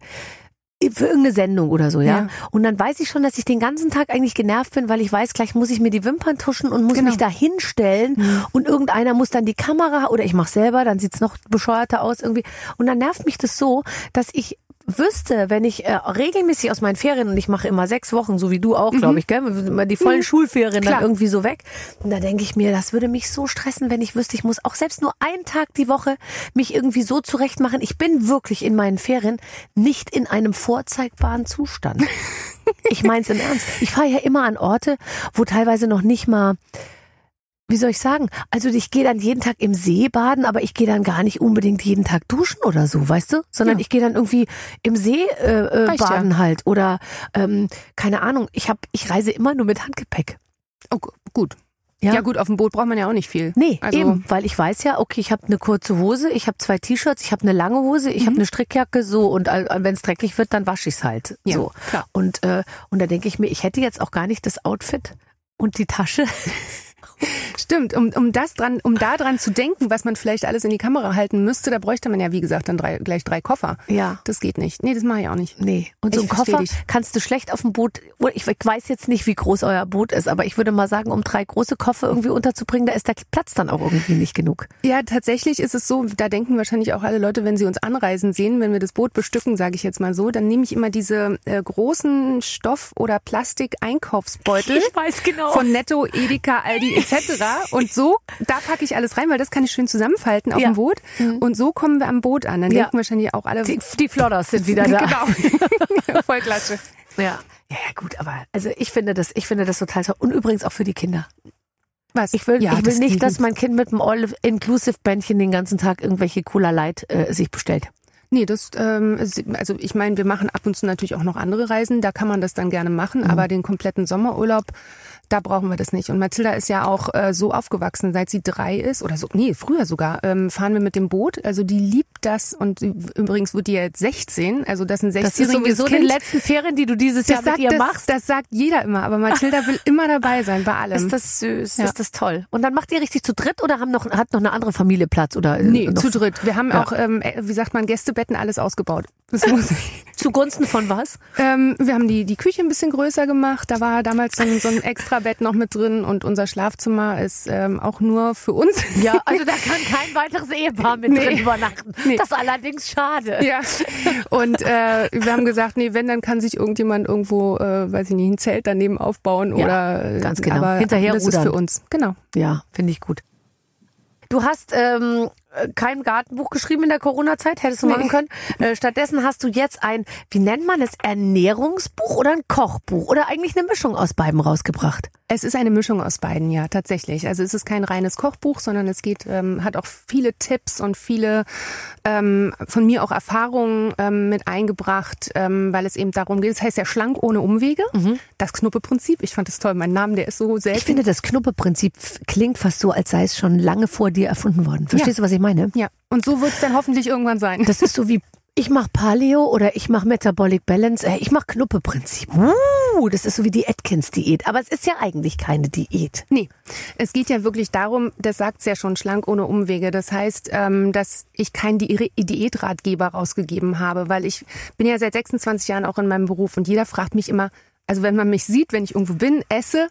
für irgendeine Sendung oder so, ja? Ja. Und dann weiß ich schon, dass ich den ganzen Tag eigentlich genervt bin, weil ich weiß, gleich muss ich mir die Wimpern tuschen und muss Genau. mich da hinstellen und irgendeiner muss dann die Kamera oder ich mache selber, dann sieht's noch bescheuerter aus irgendwie. Und dann nervt mich das so, dass ich wüsste, wenn ich äh, regelmäßig aus meinen Ferien und ich mache immer sechs Wochen, so wie du auch, glaube ich, gell, immer die vollen Schulferien dann Klar. irgendwie so weg. Und da denke ich mir, das würde mich so stressen, wenn ich wüsste, ich muss auch selbst nur einen Tag die Woche mich irgendwie so zurechtmachen. Ich bin wirklich in meinen Ferien nicht in einem vorzeigbaren Zustand. Ich mein's im Ernst. Ich fahre ja immer an Orte, wo teilweise noch nicht mal wie soll ich sagen? Also ich gehe dann jeden Tag im See baden, aber ich gehe dann gar nicht unbedingt jeden Tag duschen oder so, weißt du? Sondern Ja. ich gehe dann irgendwie im See äh, äh, Reicht ja. baden halt oder ähm, keine Ahnung. Ich hab, ich reise immer nur mit Handgepäck. Oh, gu- gut. Ja. Ja. gut, auf dem Boot braucht man ja auch nicht viel. Nee, Also- eben, weil ich weiß ja, okay, ich habe eine kurze Hose, ich habe zwei T-Shirts, ich habe eine lange Hose, ich Mhm. habe eine Strickjacke, so und wenn es dreckig wird, dann wasche ich's halt. Ja, so. klar. Und äh, und da denke ich mir, ich hätte jetzt auch gar nicht das Outfit und die Tasche. Stimmt, um, um das dran, um da dran zu denken, was man vielleicht alles in die Kamera halten müsste, da bräuchte man ja, wie gesagt, dann drei, gleich drei Koffer. Ja. Das geht nicht. Nee, das mache ich auch nicht. Nee. Und so Ich ein Koffer dich. kannst du schlecht auf dem Boot, ich weiß jetzt nicht, wie groß euer Boot ist, aber ich würde mal sagen, um drei große Koffer irgendwie unterzubringen, da ist der Platz dann auch irgendwie nicht genug. Ja, tatsächlich ist es so, da denken wahrscheinlich auch alle Leute, wenn sie uns anreisen sehen, wenn wir das Boot bestücken, sage ich jetzt mal so, dann nehme ich immer diese äh, großen Stoff- oder Plastik-Einkaufsbeutel. weiß genau. Von Netto, Edeka, Aldi etc. Und so, da packe ich alles rein, weil das kann ich schön zusammenfalten auf Ja. dem Boot. Und so kommen wir am Boot an. Dann Ja. denken wahrscheinlich auch alle, die, die Flodders sind wieder da. genau. Voll klasse. Ja. Ja, ja, gut, aber also ich finde das, ich finde das total toll. Und übrigens auch für die Kinder. Was? Ich will, Ja, ich will das nicht, dass mein Kind mit einem All-Inclusive-Bändchen den ganzen Tag irgendwelche Cola Light äh, sich bestellt. Nee, das, ähm, also ich meine, wir machen ab und zu natürlich auch noch andere Reisen, da kann man das dann gerne machen, aber den kompletten Sommerurlaub, da brauchen wir das nicht. Und Mathilda ist ja auch äh, so aufgewachsen, seit sie drei ist oder so, nee, früher sogar, ähm, fahren wir mit dem Boot. Also die liebt das und übrigens wird die jetzt 16, also das ist ein Das ist 16-jähriges sowieso Kind. die letzten Ferien, die du dieses Jahr das mit sagt, ihr das, machst. das sagt jeder immer, aber Mathilda will immer dabei sein bei allem. Ist das süß, Ja. ist das toll. Und dann macht ihr richtig zu dritt oder haben noch, hat noch eine andere Familie Platz? Oder, äh, Nee, noch, zu dritt. Wir haben Ja. auch, ähm, äh, wie sagt man, Gästebetten alles ausgebaut. Das muss ich. Zugunsten von was? Ähm, wir haben die, die Küche ein bisschen größer gemacht. Da war damals so ein, so ein extra Bett noch mit drin und unser Schlafzimmer ist ähm, auch nur für uns. Ja, also da kann kein weiteres Ehepaar mit Nee. drin übernachten. Nee. Das ist allerdings schade. Ja. Und äh, wir haben gesagt, nee, wenn, dann kann sich irgendjemand irgendwo, äh, weiß ich nicht, ein Zelt daneben aufbauen Ja, oder ganz genau. Aber Hinterher das ist rudern. für uns. Genau. Ja, finde ich gut. Du hast ähm, kein Gartenbuch geschrieben in der Corona-Zeit, hättest du machen können. Äh, stattdessen hast du jetzt ein, wie nennt man es, Ernährungsbuch oder ein Kochbuch oder eigentlich eine Mischung aus beiden rausgebracht. Es ist eine Mischung aus beiden, ja, tatsächlich. Also es ist kein reines Kochbuch, sondern es geht, ähm, hat auch viele Tipps und viele ähm, von mir auch Erfahrungen ähm, mit eingebracht, ähm, weil es eben darum geht. Es heißt ja schlank ohne Umwege. Das Knuppe-Prinzip. Ich fand es toll. Mein Name, der ist so selten. Ich finde, das Knuppe-Prinzip klingt fast so, als sei es schon lange vor dir erfunden worden. Verstehst du, was ich meine? ja. Und so wird es dann hoffentlich irgendwann sein. Das ist so wie ich mache Paleo oder ich mache Metabolic Balance, äh, ich mache Knuppe-Prinzip. Uh, das ist so wie die Atkins-Diät. Aber es ist ja eigentlich keine Diät. Nee, es geht ja wirklich darum, das sagt's ja schon, schlank ohne Umwege. Das heißt, ähm, dass ich keinen Di Diätratgeber rausgegeben habe, weil ich bin ja seit 26 Jahren auch in meinem Beruf und jeder fragt mich immer, also wenn man mich sieht, wenn ich irgendwo bin, esse,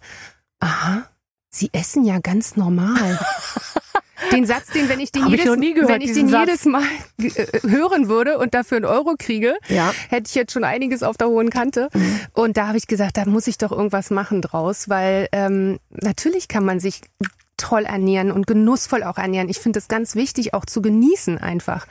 aha, Sie essen ja ganz normal. Den Satz, den, wenn ich den, ich jedes, noch nie gehört, wenn ich den jedes Mal äh, hören würde und dafür einen Euro kriege, Ja. hätte ich jetzt schon einiges auf der hohen Kante. Und da habe ich gesagt, da muss ich doch irgendwas machen draus, weil ähm, natürlich kann man sich toll ernähren und genussvoll auch ernähren. Ich finde es ganz wichtig, auch zu genießen einfach.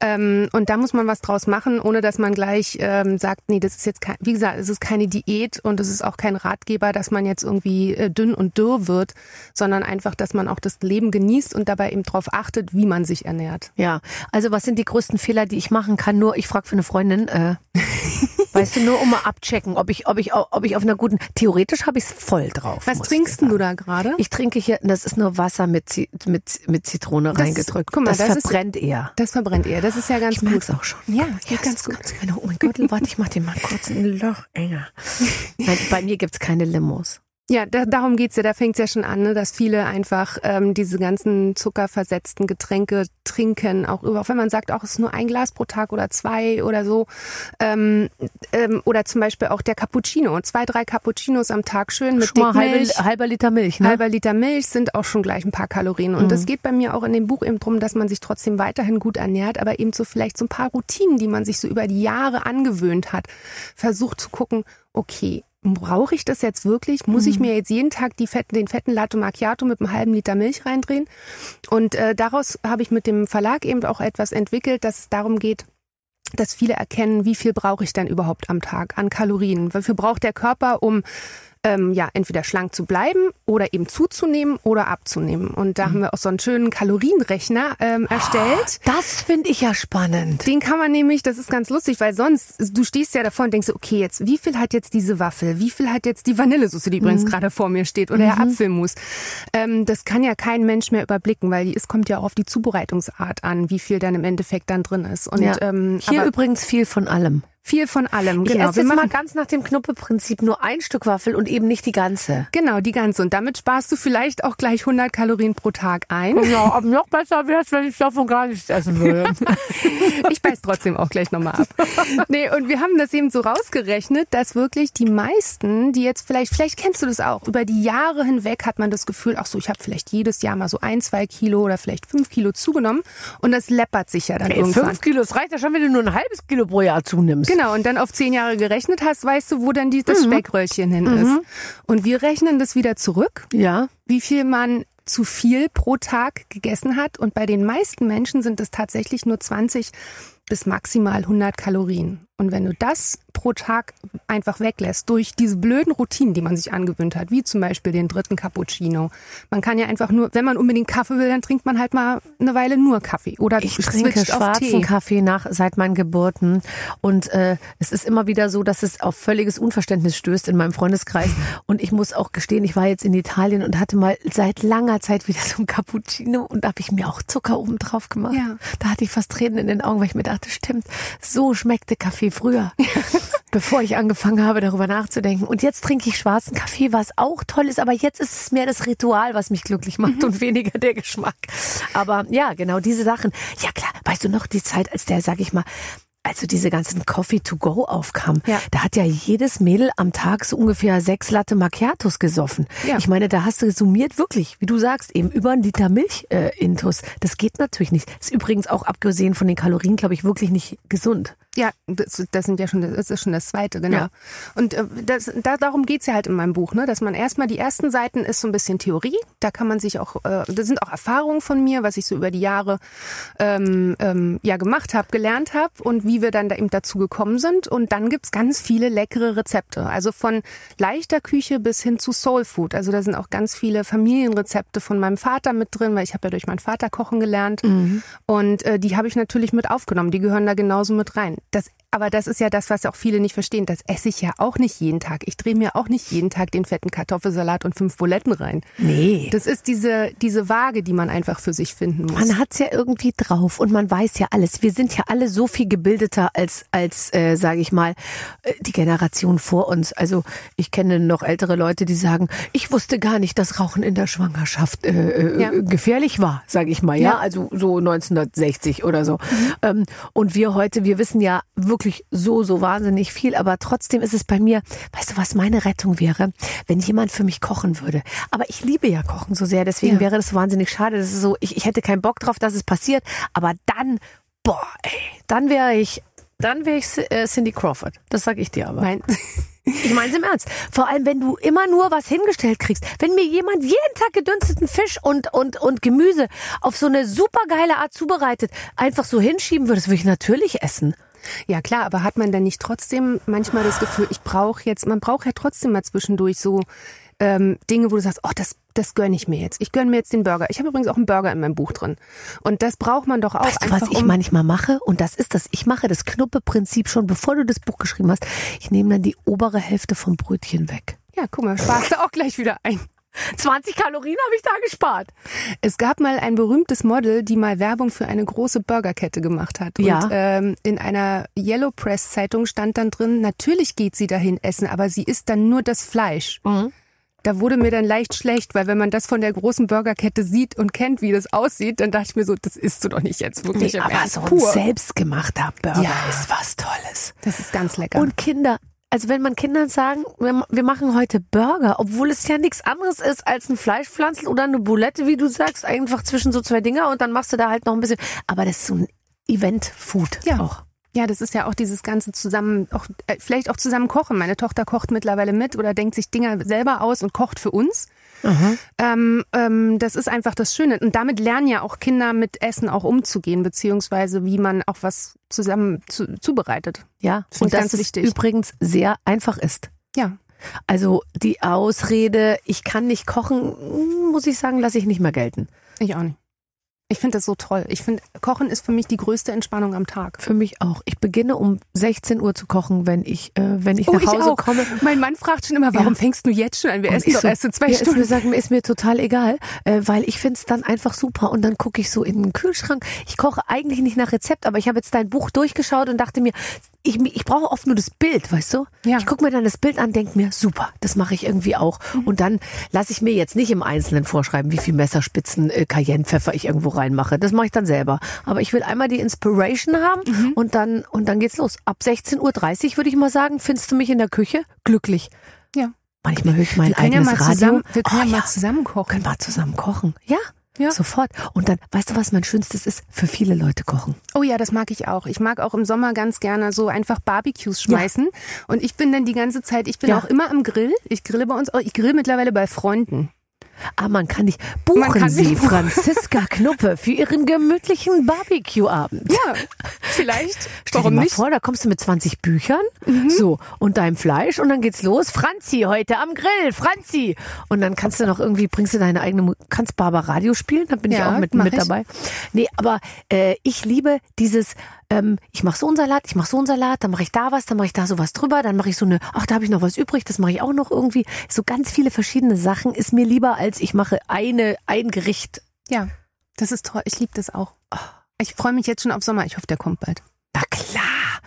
Ähm, und da muss man was draus machen, ohne dass man gleich ähm, sagt, nee, das ist jetzt kein, wie gesagt, es ist keine Diät und es ist auch kein Ratgeber, dass man jetzt irgendwie äh, dünn und dürr wird, sondern einfach, dass man auch das Leben genießt und dabei eben darauf achtet, wie man sich ernährt. Ja, also was sind die größten Fehler, die ich machen kann? Nur, ich frage für eine Freundin, äh, weißt du, nur um mal abchecken, ob ich, ob ich, ob ich auf einer guten, theoretisch habe ich es voll drauf. Was trinkst ich denn du da gerade? Ich trinke hier, das ist nur Wasser mit, mit, mit Zitrone Das ist- reingedrückt. guck mal, das, das ist- verbrennt eher. Das verbrennt eher. Das ist ja ganz Ich gut. merk's auch schon. Ja, Ja, geht ganz es ist gut. Ganz, oh mein Gott, warte, ich mach den mal kurz ein Loch enger. Nein, bei mir gibt's keine Limos. Ja, da, darum geht's ja. Da fängt's ja schon an, ne, dass viele einfach ähm, diese ganzen zuckerversetzten Getränke trinken. Auch auch wenn man sagt, auch es ist nur ein Glas pro Tag oder zwei oder so. Ähm, ähm, oder zum Beispiel auch der Cappuccino. Zwei, drei Cappuccinos am Tag schön mit Schon halbe, halber Liter Milch, ne? Halber Liter Milch sind auch schon gleich ein paar Kalorien. Und es geht bei mir auch in dem Buch eben drum, dass man sich trotzdem weiterhin gut ernährt, aber eben so vielleicht so ein paar Routinen, die man sich so über die Jahre angewöhnt hat, versucht zu gucken, okay, brauche ich das jetzt wirklich? Muss ich mir jetzt jeden Tag die fetten, den fetten Latte Macchiato mit einem halben Liter Milch reindrehen? Und äh, daraus habe ich mit dem Verlag eben auch etwas entwickelt, dass es darum geht, dass viele erkennen, wie viel brauche ich denn überhaupt am Tag an Kalorien? Wie viel braucht der Körper, um ähm, ja entweder schlank zu bleiben oder eben zuzunehmen oder abzunehmen? Und da haben wir auch so einen schönen Kalorienrechner ähm, erstellt. Das finde ich ja spannend. Den kann man nämlich, das ist ganz lustig, weil sonst, du stehst ja davor und denkst, okay, jetzt, wie viel hat jetzt diese Waffel? Wie viel hat jetzt die Vanillesoße, die übrigens gerade vor mir steht, oder der Apfelmus? Ähm, das kann ja kein Mensch mehr überblicken, weil es kommt ja auch auf die Zubereitungsart an, wie viel dann im Endeffekt dann drin ist. Und Ja. ähm, Hier übrigens viel von allem. Viel von allem. Ich Genau, esse wir jetzt mal ganz nach dem Knuppe-Prinzip nur ein Stück Waffel und eben nicht die ganze. genau die ganze. Und damit sparst du vielleicht auch gleich 100 Kalorien pro Tag ein. Ja, aber noch besser wäre es, wenn ich davon gar nichts essen würde. Ich beiß trotzdem auch gleich nochmal ab. Nee, und wir haben das eben so rausgerechnet, dass wirklich die meisten, die jetzt vielleicht, vielleicht kennst du das auch, über die Jahre hinweg hat man das Gefühl, ach so, ich habe vielleicht jedes Jahr mal so ein, zwei Kilo oder vielleicht fünf Kilo zugenommen und das läppert sich ja dann Ey, irgendwann. fünf Kilo, das reicht ja schon, wenn du nur ein halbes Kilo pro Jahr zunimmst. Genau, und dann auf zehn Jahre gerechnet hast, weißt du, wo dann die, Mhm. das Speckröllchen hin ist. Und wir rechnen das wieder zurück, Ja. wie viel man zu viel pro Tag gegessen hat. Und bei den meisten Menschen sind es tatsächlich nur 20 bis maximal 100 Kalorien. Und wenn du das pro Tag einfach weglässt durch diese blöden Routinen, die man sich angewöhnt hat, wie zum Beispiel den dritten Cappuccino. Man kann ja einfach nur, wenn man unbedingt Kaffee will, dann trinkt man halt mal eine Weile nur Kaffee oder ich trinke schwarzen Kaffee nach seit meinen Geburten und äh, es ist immer wieder so, dass es auf völliges Unverständnis stößt in meinem Freundeskreis und ich muss auch gestehen, ich war jetzt in Italien und hatte mal seit langer Zeit wieder so ein Cappuccino und da habe ich mir auch Zucker oben drauf gemacht. Ja. Da hatte ich fast Tränen in den Augen, weil ich mir dachte, stimmt, so schmeckte Kaffee früher. bevor ich angefangen habe, darüber nachzudenken. Und jetzt trinke ich schwarzen Kaffee, was auch toll ist, aber jetzt ist es mehr das Ritual, was mich glücklich macht mhm. und weniger der Geschmack. Aber ja, genau diese Sachen. Ja klar, weißt du noch die Zeit, als der, sag ich mal, also diese ganzen Coffee to go aufkam, ja. da hat ja jedes Mädel am Tag so ungefähr sechs Latte Macchiatos gesoffen. Ja. Ich meine, da hast du summiert wirklich, wie du sagst, eben über einen Liter Milch äh, intus. Das geht natürlich nicht. Ist übrigens auch abgesehen von den Kalorien, glaube ich, wirklich nicht gesund. Ja, das, das sind ja schon, das ist schon das zweite, genau. Ja. Und äh, das, da, darum geht's ja halt in meinem Buch, ne? dass man erstmal die ersten Seiten ist so ein bisschen Theorie. Da kann man sich auch, äh, das sind auch Erfahrungen von mir, was ich so über die Jahre ähm, ähm, ja gemacht habe, gelernt habe und wie wir dann da eben dazu gekommen sind. Und dann gibt's ganz viele leckere Rezepte. Also von leichter Küche bis hin zu Soul Food. Also da sind auch ganz viele Familienrezepte von meinem Vater mit drin, weil ich habe ja durch meinen Vater kochen gelernt. Mhm. Und äh, die habe ich natürlich mit aufgenommen. Die gehören da genauso mit rein. Das aber das ist ja das, was auch viele nicht verstehen. Das esse ich ja auch nicht jeden Tag. Ich drehe mir auch nicht jeden Tag den fetten Kartoffelsalat und fünf Buletten rein. Nee. Das ist diese, diese Waage, die man einfach für sich finden muss. Man hat's ja irgendwie drauf und man weiß ja alles. Wir sind ja alle so viel gebildeter als, als äh, sage ich mal, äh, die Generation vor uns. Also ich kenne noch ältere Leute, die sagen, ich wusste gar nicht, dass Rauchen in der Schwangerschaft äh, äh ja. gefährlich war, sage ich mal. Ja? ja, also so 1960 oder so. Mhm. Ähm, und wir heute, wir wissen ja wirklich so, so wahnsinnig viel. Aber trotzdem ist es bei mir, weißt du, was meine Rettung wäre, wenn jemand für mich kochen würde. Aber ich liebe ja Kochen so sehr, deswegen ja. wäre das wahnsinnig schade. Das ist so, ich, ich hätte keinen Bock drauf, dass es passiert. Aber dann, boah, ey, dann wäre ich, dann wäre ich äh, Cindy Crawford. Das sag ich dir aber. Mein ich meine es im Ernst. Vor allem, wenn du immer nur was hingestellt kriegst. Wenn mir jemand jeden Tag gedünsteten Fisch und, und, und Gemüse auf so eine super geile Art zubereitet, einfach so hinschieben würde, das würde ich natürlich essen. Ja klar, aber hat man dann nicht trotzdem manchmal das Gefühl, ich brauche jetzt, man braucht ja trotzdem mal zwischendurch so ähm, Dinge, wo du sagst, oh, das, das gönne ich mir jetzt. Ich gönne mir jetzt den Burger. Ich habe übrigens auch einen Burger in meinem Buch drin. Und das braucht man doch auch. Weißt du, was ich um manchmal mache? Und das ist das. Ich mache das Knuppe-Prinzip schon, bevor du das Buch geschrieben hast. Ich nehme dann die obere Hälfte vom Brötchen weg. Ja, guck mal, sparst du auch gleich wieder ein. 20 Kalorien habe ich da gespart. Es gab mal ein berühmtes Model, die mal Werbung für eine große Burgerkette gemacht hat. Ja. Und ähm, in einer Yellow Press Zeitung stand dann drin, natürlich geht sie dahin essen, aber sie isst dann nur das Fleisch. Mhm. Da wurde mir dann leicht schlecht, weil wenn man das von der großen Burgerkette sieht und kennt, wie das aussieht, dann dachte ich mir so, das isst du doch nicht jetzt wirklich. Nee, aber so ein selbstgemachter Burger ja. ist was Tolles. Das ist ganz lecker. Und Kinder, also wenn man Kindern sagen, wir machen heute Burger, obwohl es ja nichts anderes ist als ein Fleischpflanzel oder eine Boulette, wie du sagst, einfach zwischen so zwei Dinger und dann machst du da halt noch ein bisschen. Aber das ist so ein Event-Food ja. auch. Ja, das ist ja auch dieses ganze zusammen, auch, äh, vielleicht auch zusammen kochen. Meine Tochter kocht mittlerweile mit oder denkt sich Dinger selber aus und kocht für uns. Ähm, ähm, das ist einfach das Schöne. Und damit lernen ja auch Kinder mit Essen auch umzugehen, beziehungsweise wie man auch was zusammen zu, zubereitet. Ja, das und das ist wichtig. übrigens sehr einfach ist. Ja. Also die Ausrede, ich kann nicht kochen, muss ich sagen, lasse ich nicht mehr gelten. Ich auch nicht. Ich finde das so toll. Ich finde, Kochen ist für mich die größte Entspannung am Tag. Für mich auch. Ich beginne um 16 Uhr zu kochen, wenn ich, äh, wenn ich oh, nach Hause ich komme. Mein Mann fragt schon immer, warum ja. fängst du jetzt schon an? Wir und essen doch so, erst in zwei ja, Stunden. Mir, sagen, ist mir total egal, äh, weil ich finde es dann einfach super. Und dann gucke ich so in den Kühlschrank. Ich koche eigentlich nicht nach Rezept, aber ich habe jetzt dein Buch durchgeschaut und dachte mir, ich, ich brauche oft nur das Bild, weißt du? Ja. Ich gucke mir dann das Bild an, denke mir, super, das mache ich irgendwie auch. Mhm. Und dann lasse ich mir jetzt nicht im Einzelnen vorschreiben, wie viel Messerspitzen äh, Cayennepfeffer ich irgendwo reinmache. Das mache ich dann selber. Aber ich will einmal die Inspiration haben mhm. und dann und dann geht's los. Ab 16.30 Uhr würde ich mal sagen, findest du mich in der Küche glücklich. Ja. Manchmal höre ich mein eigenes ja Radio. Zusammen, wir können oh, ja mal zusammen kochen. Können wir zusammen kochen. Ja. Ja. Sofort. Und dann, weißt du, was mein Schönstes ist? Für viele Leute kochen. Oh ja, das mag ich auch. Ich mag auch im Sommer ganz gerne so einfach Barbecues schmeißen. Ja. Und ich bin dann die ganze Zeit, ich bin ja. auch immer am Grill. Ich grille bei uns auch, ich grill mittlerweile bei Freunden. Ah, man kann nicht. Buchen Man kann Sie buchen. Franziska Knuppe für Ihren gemütlichen Barbecue-Abend. Ja, vielleicht. Stell dir Warum mal nicht? Mhm. vor, da kommst du mit 20 Büchern, so, und deinem Fleisch und dann geht's los. Franzi, heute am Grill, Franzi. Und dann kannst du noch irgendwie, bringst du deine eigene, kannst Barber Radio spielen, da bin ich Ja, auch mit, mit ich. dabei. Nee, aber äh, ich liebe dieses, ähm, ich mache so einen Salat, ich mache so einen Salat, dann mache ich da was, dann mache ich da sowas drüber, dann mache ich so eine, ach, da habe ich noch was übrig, das mache ich auch noch irgendwie. So ganz viele verschiedene Sachen ist mir lieber, als ich mache eine, ein Gericht. Ja, das ist toll. Ich liebe das auch. Ich freue mich jetzt schon auf Sommer. Ich hoffe, der kommt bald. Na klar.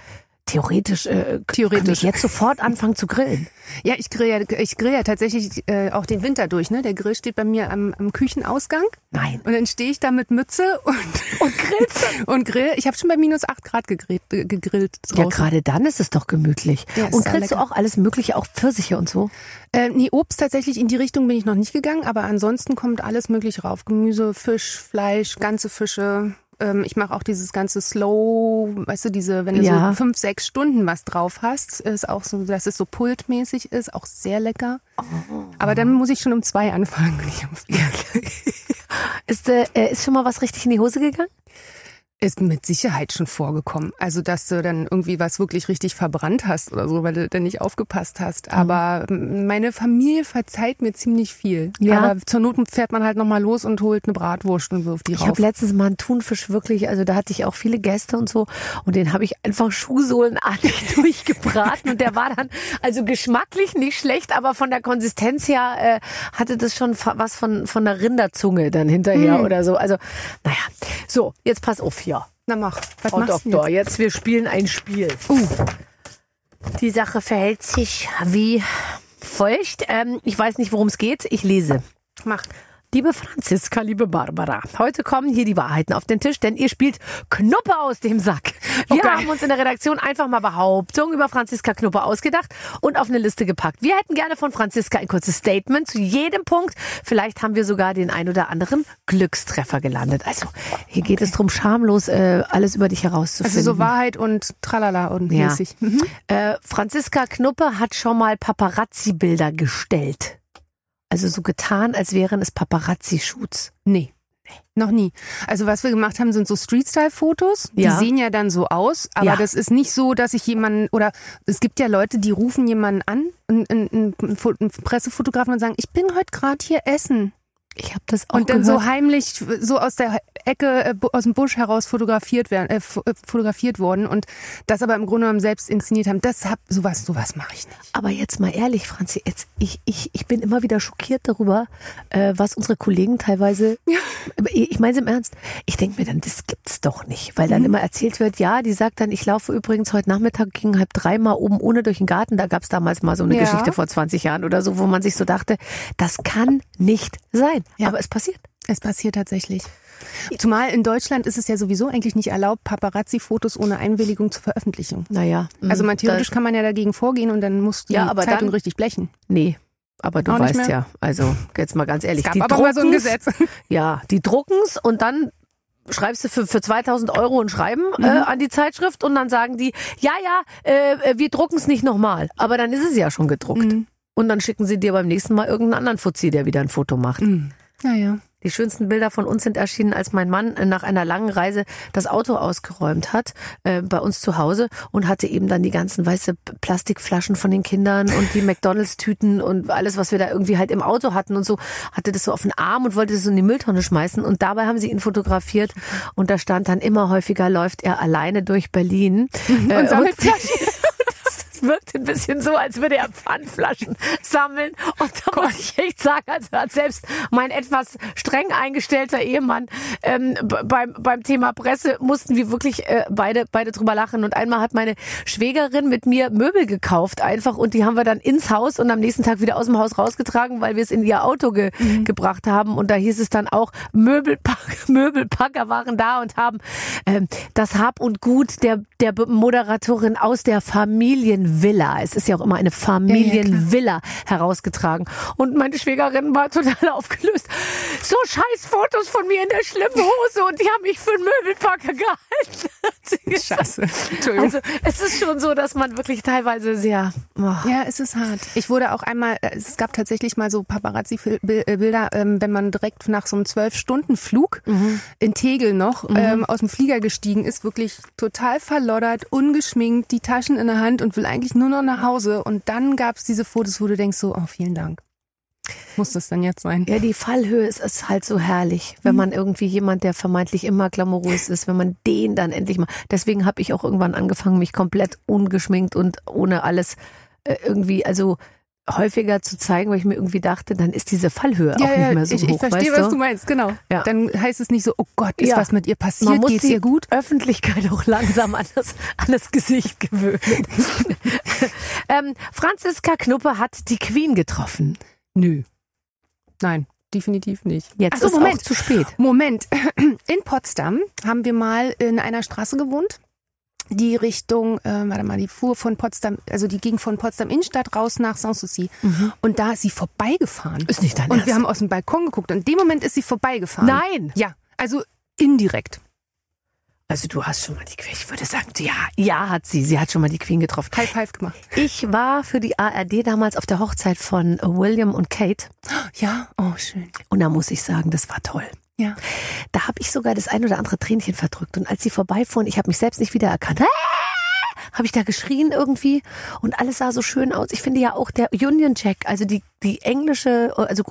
Theoretisch, äh, Theoretisch. kann ich jetzt sofort anfangen zu grillen. Ja, ich grill ja, ich grill ja tatsächlich äh, auch den Winter durch. Ne? Der Grill steht bei mir am, am Küchenausgang Nein. und dann stehe ich da mit Mütze und, und grillst und grill. Ich habe schon bei minus acht Grad gegrillt, äh, gegrillt Ja, draußen. gerade dann ist es doch gemütlich. Ja, und grillst du auch alles Mögliche, auch Pfirsiche und so? Äh, nee, Obst tatsächlich in die Richtung bin ich noch nicht gegangen, aber ansonsten kommt alles möglich rauf. Gemüse, Fisch, Fleisch, ganze Fische. Ähm, ich mache auch dieses ganze Slow, weißt du, diese, wenn du Ja. so fünf, sechs Stunden was drauf hast, ist auch so, dass es so pultmäßig ist, auch sehr lecker. Oh. Aber dann muss ich schon um zwei anfangen. Um. Ist, äh, ist schon mal was richtig in die Hose gegangen? Ist mit Sicherheit schon vorgekommen. Also, dass du dann irgendwie was wirklich richtig verbrannt hast oder so, weil du dann nicht aufgepasst hast. Aber ähm, meine Familie verzeiht mir ziemlich viel. Ja. Aber zur Not fährt man halt nochmal los und holt eine Bratwurst und wirft die Ich rauf. habe letztens mal einen Thunfisch wirklich, also da hatte ich auch viele Gäste und so und den habe ich einfach schuhsohlenartig durchgebraten und der war dann also geschmacklich nicht schlecht, aber von der Konsistenz her äh, hatte das schon was von von der Rinderzunge dann hinterher oder so. Also naja, so jetzt pass auf. Na mach, was Frau machst du Doktor, jetzt? jetzt wir spielen ein Spiel. Die Sache verhält sich wie folgt. Ähm, ich weiß nicht, worum es geht. Ich lese. Mach. Liebe Franziska, liebe Barbara, heute kommen hier die Wahrheiten auf den Tisch, denn ihr spielt Knuppe aus dem Sack. Wir Okay. haben uns in der Redaktion einfach mal Behauptungen über Franziska Knuppe ausgedacht und auf eine Liste gepackt. Wir hätten gerne von Franziska ein kurzes Statement zu jedem Punkt. Vielleicht haben wir sogar den ein oder anderen Glückstreffer gelandet. Also hier geht es drum, schamlos äh, alles über dich herauszufinden. Also so Wahrheit und Tralala und Ja. mäßig. Mhm. Äh, Franziska Knuppe hat schon mal Paparazzi-Bilder gestellt. Also so getan, als wären es Paparazzi-Shoots. Nee. Noch nie. Also was wir gemacht haben, sind so Street-Style-Fotos. Die Ja. sehen ja dann so aus, aber Ja. das ist nicht so, dass ich jemanden oder es gibt ja Leute, die rufen jemanden an, einen, einen, einen Fo- einen Pressefotografen und sagen, ich bin heute gerade hier essen. Ich habe das auch Und dann gehört. so heimlich so aus der Ecke, äh, aus dem Busch heraus fotografiert werden, äh, äh, fotografiert worden und das aber im Grunde genommen selbst inszeniert haben. Das hab, sowas, sowas mache ich nicht. Aber jetzt mal ehrlich, Franzi, jetzt, ich, ich, ich bin immer wieder schockiert darüber, äh, was unsere Kollegen teilweise. Aber Ich meine es im Ernst. Ich denke mir dann, das gibt's doch nicht. Weil dann immer erzählt wird, ja, die sagt dann, ich laufe übrigens heute Nachmittag gegen halb dreimal oben ohne durch den Garten. Da gab's damals mal so eine Ja. Geschichte vor 20 Jahren oder so, wo man sich so dachte, das kann nicht sein. Ja. Aber es passiert. Es passiert tatsächlich. Zumal in Deutschland ist es ja sowieso eigentlich nicht erlaubt, Paparazzi-Fotos ohne Einwilligung zur Veröffentlichung. Naja. Also man theoretisch da, kann man ja dagegen vorgehen und dann muss die Ja, aber Zeitung dann- richtig blechen. Nee. Aber du Auch weißt ja, also jetzt mal ganz ehrlich, Es gab die aber mal so ein drucken's- Gesetz. Ja, die drucken's und dann schreibst du für, für 2000 Euro ein Schreiben Mhm. äh, an die Zeitschrift und dann sagen die, ja, ja, äh, wir drucken's nicht nochmal. Aber dann ist es ja schon gedruckt. Mhm. Und dann schicken sie dir beim nächsten Mal irgendeinen anderen Fuzzi, der wieder ein Foto macht. Mhm. Naja. Die schönsten Bilder von uns sind erschienen, als mein Mann äh, nach einer langen Reise das Auto ausgeräumt hat äh, bei uns zu Hause und hatte eben dann die ganzen weiße Plastikflaschen von den Kindern und die McDonalds-Tüten und alles, was wir da irgendwie halt im Auto hatten und so, hatte das so auf den Arm und wollte das so in die Mülltonne schmeißen und dabei haben sie ihn fotografiert und da stand dann immer häufiger läuft er alleine durch Berlin äh, Und sammelt Flaschen. Wirkt ein bisschen so, als würde er Pfandflaschen sammeln. Und da muss ich echt sagen, also hat selbst mein etwas streng eingestellter Ehemann ähm, beim, beim Thema Presse mussten wir wirklich äh, beide, beide drüber lachen. Und einmal hat meine Schwägerin mit mir Möbel gekauft einfach und die haben wir dann ins Haus und am nächsten Tag wieder aus dem Haus rausgetragen, weil wir es in ihr Auto ge gebracht haben. Und da hieß es dann auch, Möbelpack, Möbelpacker waren da und haben ähm, das Hab und Gut der, der Moderatorin aus der Familienvilla, es ist ja auch immer eine Familienvilla herausgetragen. Und meine Schwägerin war total aufgelöst. So scheiß Fotos von mir in der schlimmen Hose und die haben mich für einen Möbelpacker gehalten. Scheiße. Entschuldigung. Also es ist schon so, dass man wirklich teilweise sehr Oh. Ja, es ist hart. Ich wurde auch einmal, äh, es gab tatsächlich mal so Paparazzi-Bilder, ähm, wenn man direkt nach so einem Zwölf-Stunden-Flug Mhm. in Tegel noch ähm, aus dem Flieger gestiegen ist, wirklich total verloddert, ungeschminkt, die Taschen in der Hand und will eigentlich nur noch nach Hause. Und dann gab es diese Fotos, wo du denkst so, oh, vielen Dank. Muss das dann jetzt sein? Ja, die Fallhöhe ist, ist halt so herrlich, wenn Mhm. man irgendwie jemand, der vermeintlich immer glamourös ist, wenn man den dann endlich mal. Deswegen habe ich auch irgendwann angefangen, mich komplett ungeschminkt und ohne alles äh, irgendwie, also häufiger zu zeigen, weil ich mir irgendwie dachte, dann ist diese Fallhöhe auch nicht mehr so ich, hoch. ich verstehe, weißt was du meinst, genau. Ja. Dann heißt es nicht so, oh Gott, ist Ja. was mit ihr Man passiert, muss geht's ihr gut? Öffentlichkeit auch langsam an das, an das Gesicht gewöhnen. ähm, Franziska Knuppe hat die Queen getroffen. Nö. Nein, definitiv nicht. Jetzt Ach so, ist Moment. zu spät. Moment. In Potsdam haben wir mal in einer Straße gewohnt, die Richtung, äh, warte mal, die fuhr von Potsdam, also die ging von Potsdam Innenstadt raus nach Sanssouci. Und da ist sie vorbeigefahren. Ist nicht dein Und Ernst. wir haben aus dem Balkon geguckt und in dem Moment ist sie vorbeigefahren. Nein. Ja, also indirekt. Also du hast schon mal die Queen. Ich würde sagen, ja, ja hat sie. Sie hat schon mal die Queen getroffen. High Five gemacht. Ich war für die ARD damals auf der Hochzeit von William und Kate. Ja, oh schön. Und da muss ich sagen, das war toll. Ja. Da habe ich sogar das ein oder andere Tränchen verdrückt. Und als sie vorbeifuhren, ich habe mich selbst nicht wiedererkannt. Habe ich da geschrien irgendwie und alles sah so schön aus. Ich finde ja auch der Union Jack, also die, die englische, also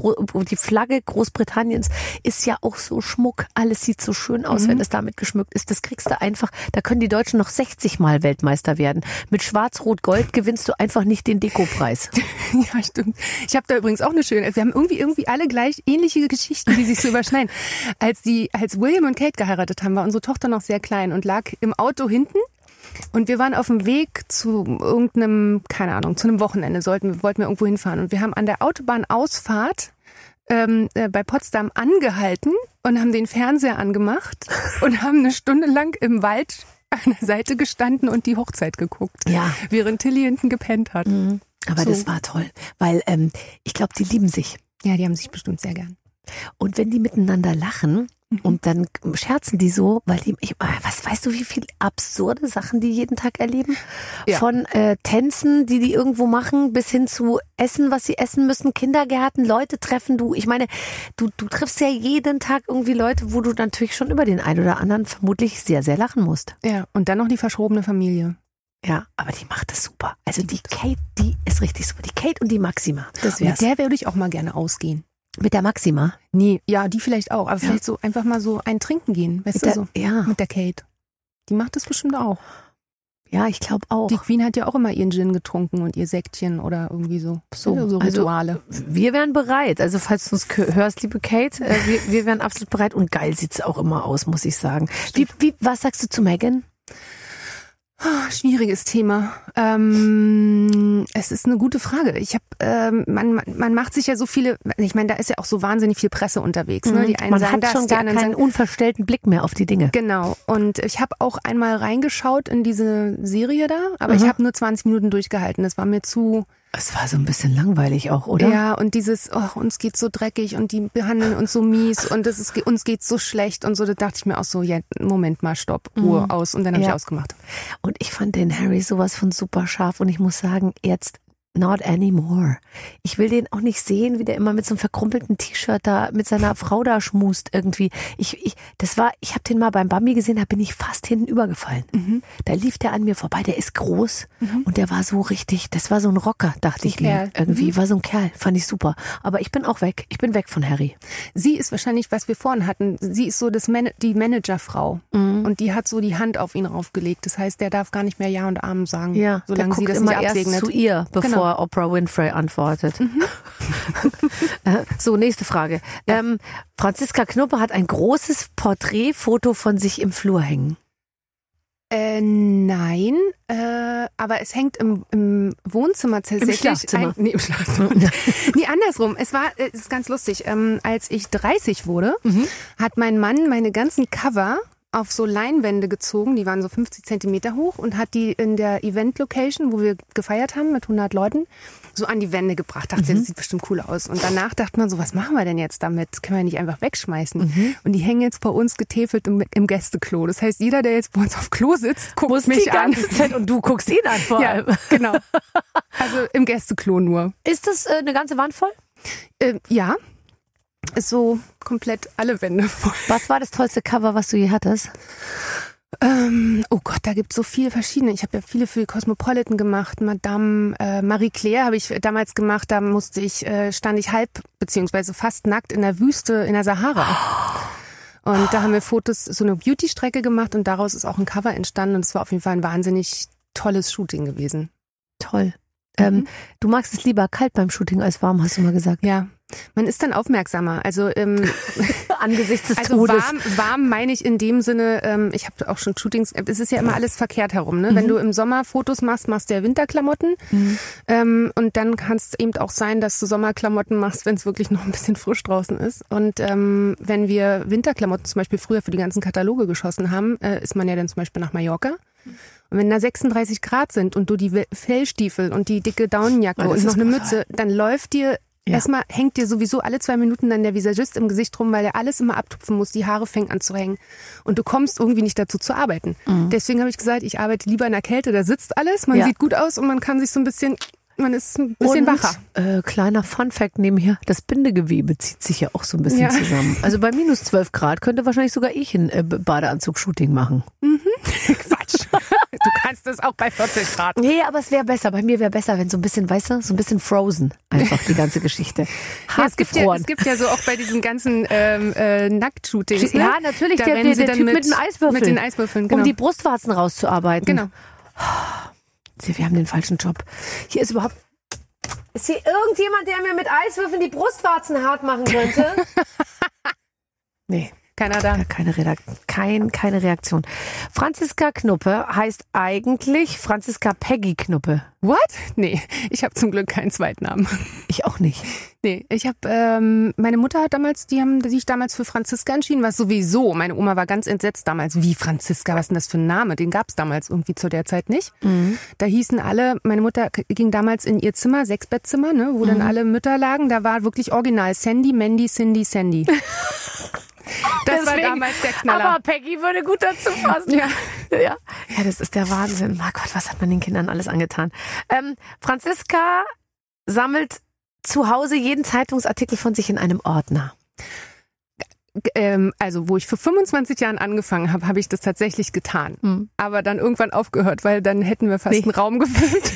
die Flagge Großbritanniens ist ja auch so Schmuck. Alles sieht so schön aus, wenn es damit geschmückt ist. Das kriegst du einfach, da können die Deutschen noch 60 Mal Weltmeister werden. Mit Schwarz-Rot-Gold gewinnst du einfach nicht den Dekopreis. Ja, stimmt. Ich habe da übrigens auch eine schöne. Wir haben irgendwie irgendwie alle gleich ähnliche Geschichten, die sich so überschneiden. Als die, als William und Kate geheiratet haben, war unsere Tochter noch sehr klein und lag im Auto hinten. Und wir waren auf dem Weg zu irgendeinem, keine Ahnung, zu einem Wochenende sollten, wollten wir irgendwo hinfahren. Und wir haben an der Autobahnausfahrt ähm, äh, bei Potsdam angehalten und haben den Fernseher angemacht und haben eine Stunde lang im Wald an der Seite gestanden und die Hochzeit geguckt. Ja. Während Tilly hinten gepennt hat. Aber So. das war toll, weil ähm, ich glaube, die lieben sich. Ja, die haben sich bestimmt sehr gern. Und wenn die miteinander lachen Mhm. Und dann scherzen die so, weil die, ich, ah, was weißt du, wie viel absurde Sachen die jeden Tag erleben? Ja. Von äh, Tänzen, die die irgendwo machen, bis hin zu Essen, was sie essen müssen, Kindergärten, Leute treffen. Du, ich meine, du, du triffst ja jeden Tag irgendwie Leute, wo du natürlich schon über den einen oder anderen vermutlich sehr, sehr lachen musst. Ja, und dann noch die verschrobene Familie. Ja, aber die macht das super. Also die Kate, die ist richtig super. Die Kate und die Maxima. Das Mit wär's. der würde ich auch mal gerne ausgehen. Mit der Maxima. Nee, ja, die vielleicht auch, aber vielleicht so einfach mal so ein Trinken gehen, weißt Mit du der, so. ja, Mit der Kate. Die macht das bestimmt auch. ja, ich glaube auch. Die Queen hat ja auch immer ihren Gin getrunken und ihr Säckchen oder irgendwie so. So, Ja, so also- Rituale. Wir wären bereit. Also falls du uns hörst, liebe Kate, äh, wir, wir wären absolut bereit. Und geil sieht's auch immer aus, muss ich sagen. Wie, wie, was sagst du zu Megan? Ah, Schwieriges Thema. Ähm, es ist eine gute Frage. Ich habe, ähm, man, man, macht sich ja so viele. Ich meine, da ist ja auch so wahnsinnig viel Presse unterwegs. Ne? Die einen Mhm. Man sagen hat das, schon die gar anderen keinen sagen unverstellten Blick mehr auf die Dinge. Genau. Und ich habe auch einmal reingeschaut in diese Serie da, aber ich Mhm. habe nur 20 Minuten durchgehalten. Das war mir zu. Es war so ein bisschen langweilig auch, oder? Ja, und dieses, oh, uns geht's so dreckig und die behandeln uns so mies und das ist, uns geht's so schlecht und so. Da dachte ich mir auch so, ja, Moment mal, stopp, Ruhe aus. Und dann habe Mhm. Ja. ich ausgemacht. Und ich fand den Harry sowas von super scharf und ich muss sagen, jetzt not anymore. Ich will den auch nicht sehen, wie der immer mit so einem verkrumpelten T-Shirt da mit seiner Frau da schmust irgendwie. Ich, ich, das war, ich habe den mal beim Bambi gesehen, da bin ich fast hinten übergefallen. Mhm. Da lief der an mir vorbei, der ist groß und der war so richtig, das war so ein Rocker, dachte Ein ich mir. Kerl. Mhm. Irgendwie war so ein Kerl, fand ich super. Aber ich bin auch weg, ich bin weg von Harry. Sie ist wahrscheinlich, was wir vorhin hatten, sie ist so das Man die Managerfrau. Mhm. Und die hat so die Hand auf ihn raufgelegt. Das heißt, der darf gar nicht mehr Ja und Amen sagen, Ja, der solange sie das immer nicht erst zu ihr, bevor Genau. Oprah Winfrey antwortet. Äh, so, nächste Frage. Ähm, Franziska Knuppe hat ein großes Porträtfoto von sich im Flur hängen. Äh, nein, äh, aber es hängt im, im Wohnzimmer tatsächlich. Schlafzimmer. Ein, nee, im Schlafzimmer. nee, andersrum. Es war, äh, es ist ganz lustig. Ähm, als ich 30 wurde, Mhm. hat mein Mann meine ganzen Cover auf so Leinwände gezogen, die waren so 50 Zentimeter hoch und hat die in der Event-Location, wo wir gefeiert haben mit 100 Leuten, so an die Wände gebracht. Dachte, mhm. das sieht bestimmt cool aus. Und danach dachte man so, was machen wir denn jetzt damit? Das können wir nicht einfach wegschmeißen. Mhm. Und die hängen jetzt bei uns getäfelt im, im, Gästeklo. Das heißt, jeder, der jetzt bei uns auf Klo sitzt, guckt Muss mich die ganze an. Zeit und du guckst ihn an vor allem. Ja, genau. Also im Gästeklo nur. Ist das äh, eine ganze Wand voll? Äh, ja, ist so komplett alle Wände voll. Was war das tollste Cover, was du je hattest? Ähm, oh Gott, da gibt es so viele verschiedene. Ich habe ja viele für Cosmopolitan gemacht, Madame äh, Marie Claire habe ich damals gemacht. Da musste ich, äh, stand ich halb beziehungsweise fast nackt in der Wüste in der Sahara. Und da haben wir Fotos, so eine Beauty-Strecke gemacht und daraus ist auch ein Cover entstanden und es war auf jeden Fall ein wahnsinnig tolles Shooting gewesen. Toll. Ähm, mhm. Ähm, du magst es lieber kalt beim Shooting als warm, hast du mal gesagt. Ja, man ist dann aufmerksamer. Also ähm, angesichts des also Todes. Warm, warm meine ich in dem Sinne. Ähm, ich habe auch schon Shootings. Es ist ja immer alles verkehrt herum. Ne? Mhm. Wenn du im Sommer Fotos machst, machst du ja Winterklamotten. Mhm. Ähm, und dann kann es eben auch sein, dass du Sommerklamotten machst, wenn es wirklich noch ein bisschen frisch draußen ist. Und ähm, wenn wir Winterklamotten zum Beispiel früher für die ganzen Kataloge geschossen haben, äh, ist man ja dann zum Beispiel nach Mallorca. Und wenn da 36 Grad sind und du die Fellstiefel und die dicke Daunenjacke und noch eine Mütze, dann läuft dir ja. Erstmal hängt dir sowieso alle zwei Minuten dann der Visagist im Gesicht rum, weil er alles immer abtupfen muss, die Haare fängt an zu hängen. Und du kommst irgendwie nicht dazu zu arbeiten. Mhm. Deswegen habe ich gesagt, ich arbeite lieber in der Kälte, da sitzt alles, man ja. sieht gut aus und man kann sich so ein bisschen man ist ein bisschen und, wacher. Äh, kleiner Fun-Fact nebenher, das Bindegewebe zieht sich ja auch so ein bisschen ja. zusammen. Also bei minus 12 Grad könnte wahrscheinlich sogar ich ein äh, Badeanzug-Shooting machen. Mhm. Quatsch. du kannst das auch bei 40 Grad. Nee, aber es wäre besser. Bei mir wäre besser, wenn so ein bisschen, weißt du, so ein bisschen frozen einfach die ganze Geschichte. Hart ja, es, gibt ja, es gibt ja so auch bei diesen ganzen ähm, äh, Nackt-Shootings. Ne? Ja, natürlich, der, der, der Typ mit, mit den Eiswürfeln. Mit den Eiswürfeln, genau. Um die Brustwarzen rauszuarbeiten. Genau. Wir haben den falschen Job. Hier ist überhaupt. Ist hier irgendjemand, der mir mit Eiswürfeln die Brustwarzen hart machen könnte? nee. Keiner da. Keine, Redakt kein, keine Reaktion. Franziska Knuppe heißt eigentlich Franziska Peggy Knuppe. What? Nee, ich habe zum Glück keinen Zweitnamen. Ich auch nicht. Nee, ich habe ähm, meine Mutter hat damals, die haben sich damals für Franziska entschieden, was sowieso. Meine Oma war ganz entsetzt damals. Wie Franziska? Was ist denn das für ein Name? Den gab es damals irgendwie zu der Zeit nicht. Mhm. Da hießen alle. Meine Mutter ging damals in ihr Zimmer, Sechsbettzimmer, ne, wo mhm. dann alle Mütter lagen. Da war wirklich original Sandy, Mandy, Cindy, Sandy. Das Deswegen, war damals der Knaller. Aber Peggy würde gut dazu passen. Ja. ja. Ja, das ist der Wahnsinn. Mein Gott, was hat man den Kindern alles angetan? Ähm, Franziska sammelt zu Hause jeden Zeitungsartikel von sich in einem Ordner. Ähm, also wo ich vor 25 Jahren angefangen habe, habe ich das tatsächlich getan. Mhm. Aber dann irgendwann aufgehört, weil dann hätten wir fast nee. einen Raum gefüllt.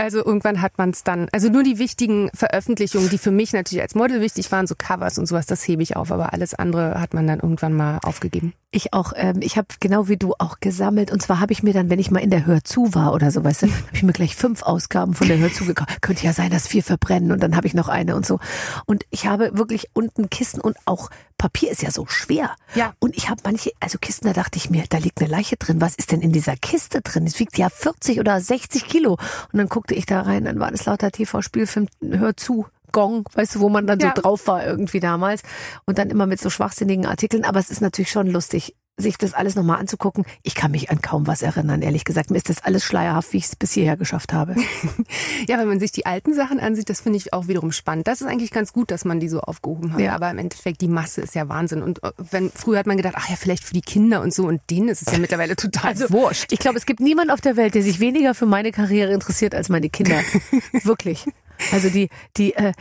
Also irgendwann hat man es dann, also nur die wichtigen Veröffentlichungen, die für mich natürlich als Model wichtig waren, so Covers und sowas, das hebe ich auf, aber alles andere hat man dann irgendwann mal aufgegeben. Ich auch, ähm, ich habe genau wie du auch gesammelt und zwar habe ich mir dann, wenn ich mal in der Hörzu war oder so, weißt du, habe ich mir gleich fünf Ausgaben von der Hörzu gekauft. Könnte ja sein, dass vier verbrennen und dann habe ich noch eine und so. Und ich habe wirklich unten Kisten und auch Papier ist ja so schwer. Ja. Und ich habe manche, also Kisten, da dachte ich mir, da liegt eine Leiche drin. Was ist denn in dieser Kiste drin? Es wiegt ja 40 oder 60 Kilo. Und dann guckte ich da rein, dann war das lauter TV-Spielfilm, hör zu. Gong, weißt du, wo man dann ja. so drauf war irgendwie damals. Und dann immer mit so schwachsinnigen Artikeln. Aber es ist natürlich schon lustig sich das alles nochmal anzugucken. Ich kann mich an kaum was erinnern, ehrlich gesagt. Mir ist das alles schleierhaft, wie ich es bis hierher geschafft habe. ja, wenn man sich die alten Sachen ansieht, das finde ich auch wiederum spannend. Das ist eigentlich ganz gut, dass man die so aufgehoben hat. Ja. Aber im Endeffekt, die Masse ist ja Wahnsinn. Und äh, wenn früher hat man gedacht, ach ja, vielleicht für die Kinder und so. Und denen ist es ja mittlerweile total also, wurscht. Ich glaube, es gibt niemanden auf der Welt, der sich weniger für meine Karriere interessiert als meine Kinder. Wirklich. Also die, die, äh,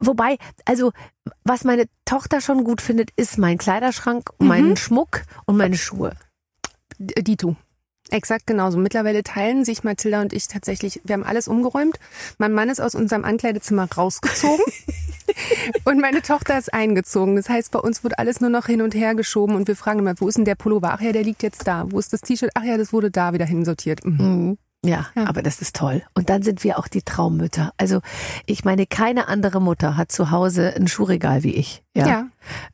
Wobei, also was meine Tochter schon gut findet, ist mein Kleiderschrank, mhm. meinen Schmuck und meine Schuhe. Die tu. Exakt genauso. Mittlerweile teilen sich Mathilda und ich tatsächlich, wir haben alles umgeräumt. Mein Mann ist aus unserem Ankleidezimmer rausgezogen und meine Tochter ist eingezogen. Das heißt, bei uns wird alles nur noch hin und her geschoben und wir fragen immer, wo ist denn der Pullover? Ach ja, der liegt jetzt da. Wo ist das T-Shirt? Ach ja, das wurde da wieder hinsortiert. Mhm. Mhm. Ja, ja, aber das ist toll. Und dann sind wir auch die Traummütter. Also ich meine, keine andere Mutter hat zu Hause ein Schuhregal wie ich. Ja. ja.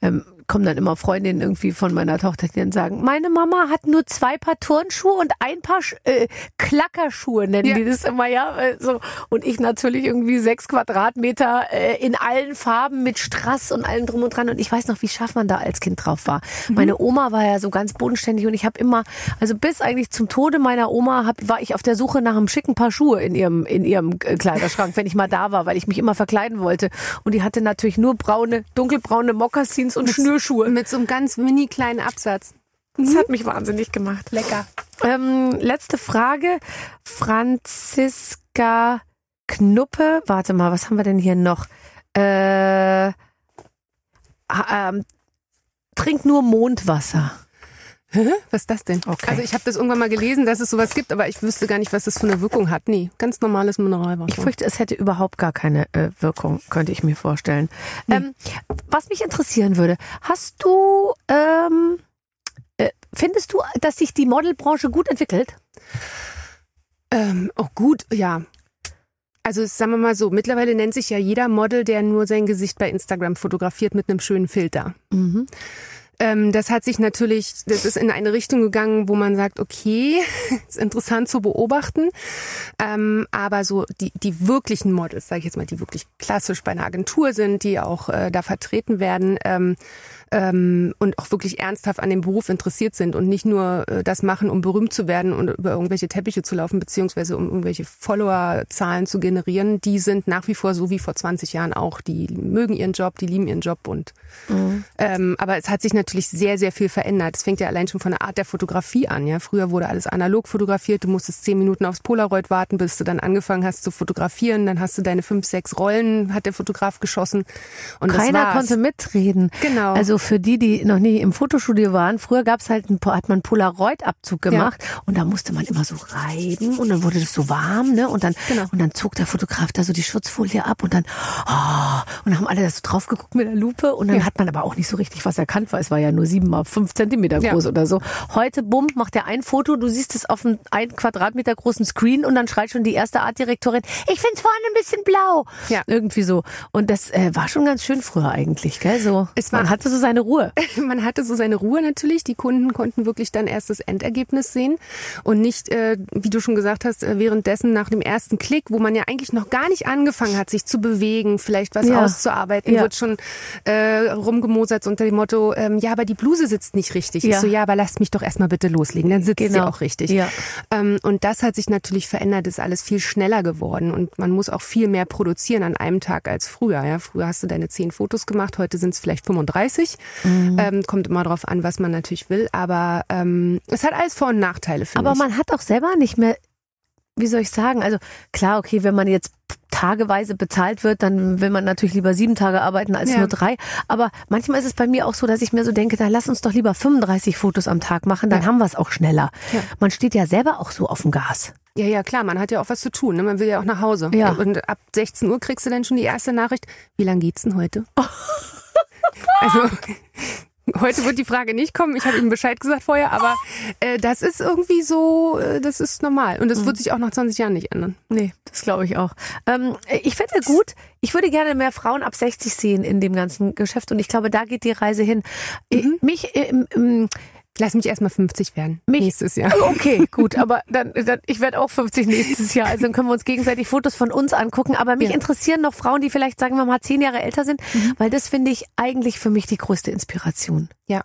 Ähm, kommen dann immer Freundinnen irgendwie von meiner Tochter, die dann sagen, meine Mama hat nur zwei Paar Turnschuhe und ein Paar äh, Klackerschuhe, nennen ja. die das immer, ja. Äh, so. Und ich natürlich irgendwie sechs Quadratmeter äh, in allen Farben mit Strass und allem drum und dran. Und ich weiß noch, wie scharf man da als Kind drauf war. Mhm. Meine Oma war ja so ganz bodenständig und ich habe immer, also bis eigentlich zum Tode meiner Oma hab, war ich auf der Suche nach einem schicken Paar Schuhe in ihrem, in ihrem äh, Kleiderschrank, wenn ich mal da war, weil ich mich immer verkleiden wollte. Und die hatte natürlich nur braune, dunkelbraune Mokassins und mit, Schnürschuhe. Mit so einem ganz mini kleinen Absatz. Das mhm. hat mich wahnsinnig gemacht. Lecker. Ähm, letzte Frage. Franziska Knuppe. Warte mal, was haben wir denn hier noch? Äh, ähm, trink nur Mondwasser. Was ist das denn? Okay. Also ich habe das irgendwann mal gelesen, dass es sowas gibt, aber ich wüsste gar nicht, was das für eine Wirkung hat. Nee, ganz normales Mineralwasser. Ich fürchte, es hätte überhaupt gar keine äh, Wirkung, könnte ich mir vorstellen. Nee. Ähm, was mich interessieren würde, hast du, ähm, äh, findest du, dass sich die Modelbranche gut entwickelt? Ähm, oh gut, ja. Also sagen wir mal so, mittlerweile nennt sich ja jeder Model, der nur sein Gesicht bei Instagram fotografiert mit einem schönen Filter. Mhm. Ähm, das hat sich natürlich, das ist in eine Richtung gegangen, wo man sagt, okay, ist interessant zu beobachten. Ähm, aber so die, die wirklichen Models, sage ich jetzt mal, die wirklich klassisch bei einer Agentur sind, die auch äh, da vertreten werden, ähm, ähm, und auch wirklich ernsthaft an dem Beruf interessiert sind und nicht nur äh, das machen, um berühmt zu werden und über irgendwelche Teppiche zu laufen, beziehungsweise um irgendwelche Followerzahlen zu generieren, die sind nach wie vor so wie vor 20 Jahren auch. Die mögen ihren Job, die lieben ihren Job und mhm. ähm, aber es hat sich natürlich sehr, sehr viel verändert. Es fängt ja allein schon von der Art der Fotografie an. Ja, früher wurde alles analog fotografiert. Du musstest zehn Minuten aufs Polaroid warten, bis du dann angefangen hast zu fotografieren. Dann hast du deine fünf, sechs Rollen, hat der Fotograf geschossen. Und Keiner konnte mitreden. Genau. Also für die, die noch nie im Fotostudio waren, früher gab's halt ein, hat man Polaroid-Abzug gemacht ja. und da musste man immer so reiben und dann wurde das so warm, ne? Und dann genau. und dann zog der Fotograf da so die Schutzfolie ab und dann oh, und dann haben alle das so drauf geguckt mit der Lupe und dann ja. hat man aber auch nicht so richtig was erkannt, weil es war ja nur sieben mal fünf Zentimeter groß ja. oder so. Heute, bumm, macht er ein Foto, du siehst es auf einem ein Quadratmeter großen Screen und dann schreit schon die erste Artdirektorin, ich find's vorne ein bisschen blau. Ja. Irgendwie so. Und das äh, war schon ganz schön früher eigentlich, gell? So, es war, man hatte so seine Ruhe. Man hatte so seine Ruhe natürlich. Die Kunden konnten wirklich dann erst das Endergebnis sehen und nicht, äh, wie du schon gesagt hast, äh, währenddessen nach dem ersten Klick, wo man ja eigentlich noch gar nicht angefangen hat, sich zu bewegen, vielleicht was ja. auszuarbeiten, ja. wird schon äh, rumgemosert unter dem Motto, ähm, ja, aber die Bluse sitzt nicht richtig. Ja. Ich so, ja, aber lasst mich doch erstmal bitte loslegen, dann sitzt genau. sie auch richtig. Ja. Ähm, und das hat sich natürlich verändert, ist alles viel schneller geworden und man muss auch viel mehr produzieren an einem Tag als früher. Ja, früher hast du deine zehn Fotos gemacht, heute sind es vielleicht 35. Mhm. Ähm, kommt immer darauf an, was man natürlich will, aber ähm, es hat alles Vor- und Nachteile, finde ich. Aber man hat auch selber nicht mehr, wie soll ich sagen, also klar, okay, wenn man jetzt tageweise bezahlt wird, dann will man natürlich lieber sieben Tage arbeiten als ja. nur drei. Aber manchmal ist es bei mir auch so, dass ich mir so denke, da lass uns doch lieber 35 Fotos am Tag machen, dann ja. haben wir es auch schneller. Ja. Man steht ja selber auch so auf dem Gas. Ja, ja, klar, man hat ja auch was zu tun. Ne? Man will ja auch nach Hause. Ja. Und ab 16 Uhr kriegst du dann schon die erste Nachricht. Wie lange geht's denn heute? also Heute wird die Frage nicht kommen. Ich habe ihm Bescheid gesagt vorher, aber äh, das ist irgendwie so, äh, das ist normal. Und das mhm. wird sich auch nach 20 Jahren nicht ändern. Nee, das glaube ich auch. Ähm, ich finde gut, ich würde gerne mehr Frauen ab 60 sehen in dem ganzen Geschäft und ich glaube, da geht die Reise hin. Mhm. Mich, äh, äh, Lass mich erstmal 50 werden. Mich? Nächstes Jahr. Okay, gut, aber dann, dann ich werde auch 50 nächstes Jahr. Also dann können wir uns gegenseitig Fotos von uns angucken. Aber mich ja. interessieren noch Frauen, die vielleicht, sagen wir mal, zehn Jahre älter sind, mhm. weil das finde ich eigentlich für mich die größte Inspiration. Ja.